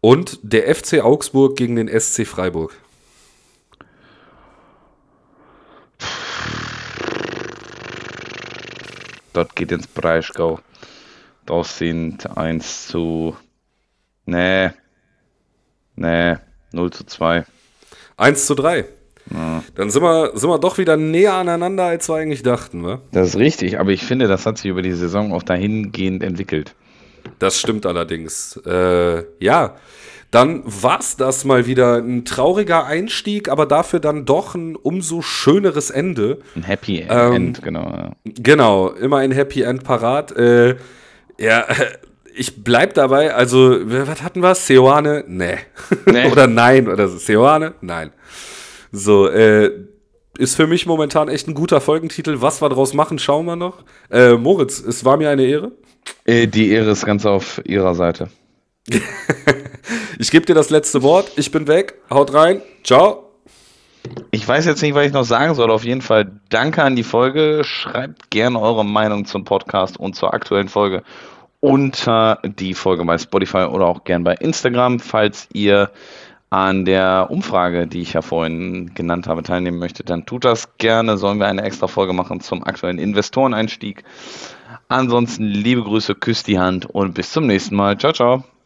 [SPEAKER 1] Und der FC Augsburg gegen den SC Freiburg.
[SPEAKER 2] Dort geht ins Breisgau. Das sind 1 zu. Nee. Nee. 0 zu 2.
[SPEAKER 1] 1 zu 3. Dann sind wir, sind wir doch wieder näher aneinander, als wir eigentlich dachten, wa?
[SPEAKER 2] Das ist richtig, aber ich finde, das hat sich über die Saison auch dahingehend entwickelt.
[SPEAKER 1] Das stimmt allerdings. Äh, ja, dann war's das mal wieder. Ein trauriger Einstieg, aber dafür dann doch ein umso schöneres Ende.
[SPEAKER 2] Ein Happy
[SPEAKER 1] Ähm,
[SPEAKER 2] End, genau. ja.
[SPEAKER 1] Genau, immer ein Happy End parat. Äh, ja, ich bleib dabei. Also, was hatten wir? Seoane? Nee.
[SPEAKER 2] Nee.
[SPEAKER 1] oder nein. Oder so. Seoane? Nein. So, äh, ist für mich momentan echt ein guter Folgentitel. Was wir draus machen, schauen wir noch. Äh, Moritz, es war mir eine Ehre.
[SPEAKER 2] Äh, Die Ehre ist ganz auf ihrer Seite.
[SPEAKER 1] Ich gebe dir das letzte Wort. Ich bin weg. Haut rein. Ciao.
[SPEAKER 2] Ich weiß jetzt nicht, was ich noch sagen soll. Auf jeden Fall danke an die Folge. Schreibt gerne eure Meinung zum Podcast und zur aktuellen Folge unter die Folge bei Spotify oder auch gern bei Instagram, falls ihr an der Umfrage, die ich ja vorhin genannt habe, teilnehmen möchtet, dann tut das gerne. Sollen wir eine extra Folge machen zum aktuellen Investoreneinstieg. Ansonsten liebe Grüße, küsst die Hand und bis zum nächsten Mal. Ciao, ciao.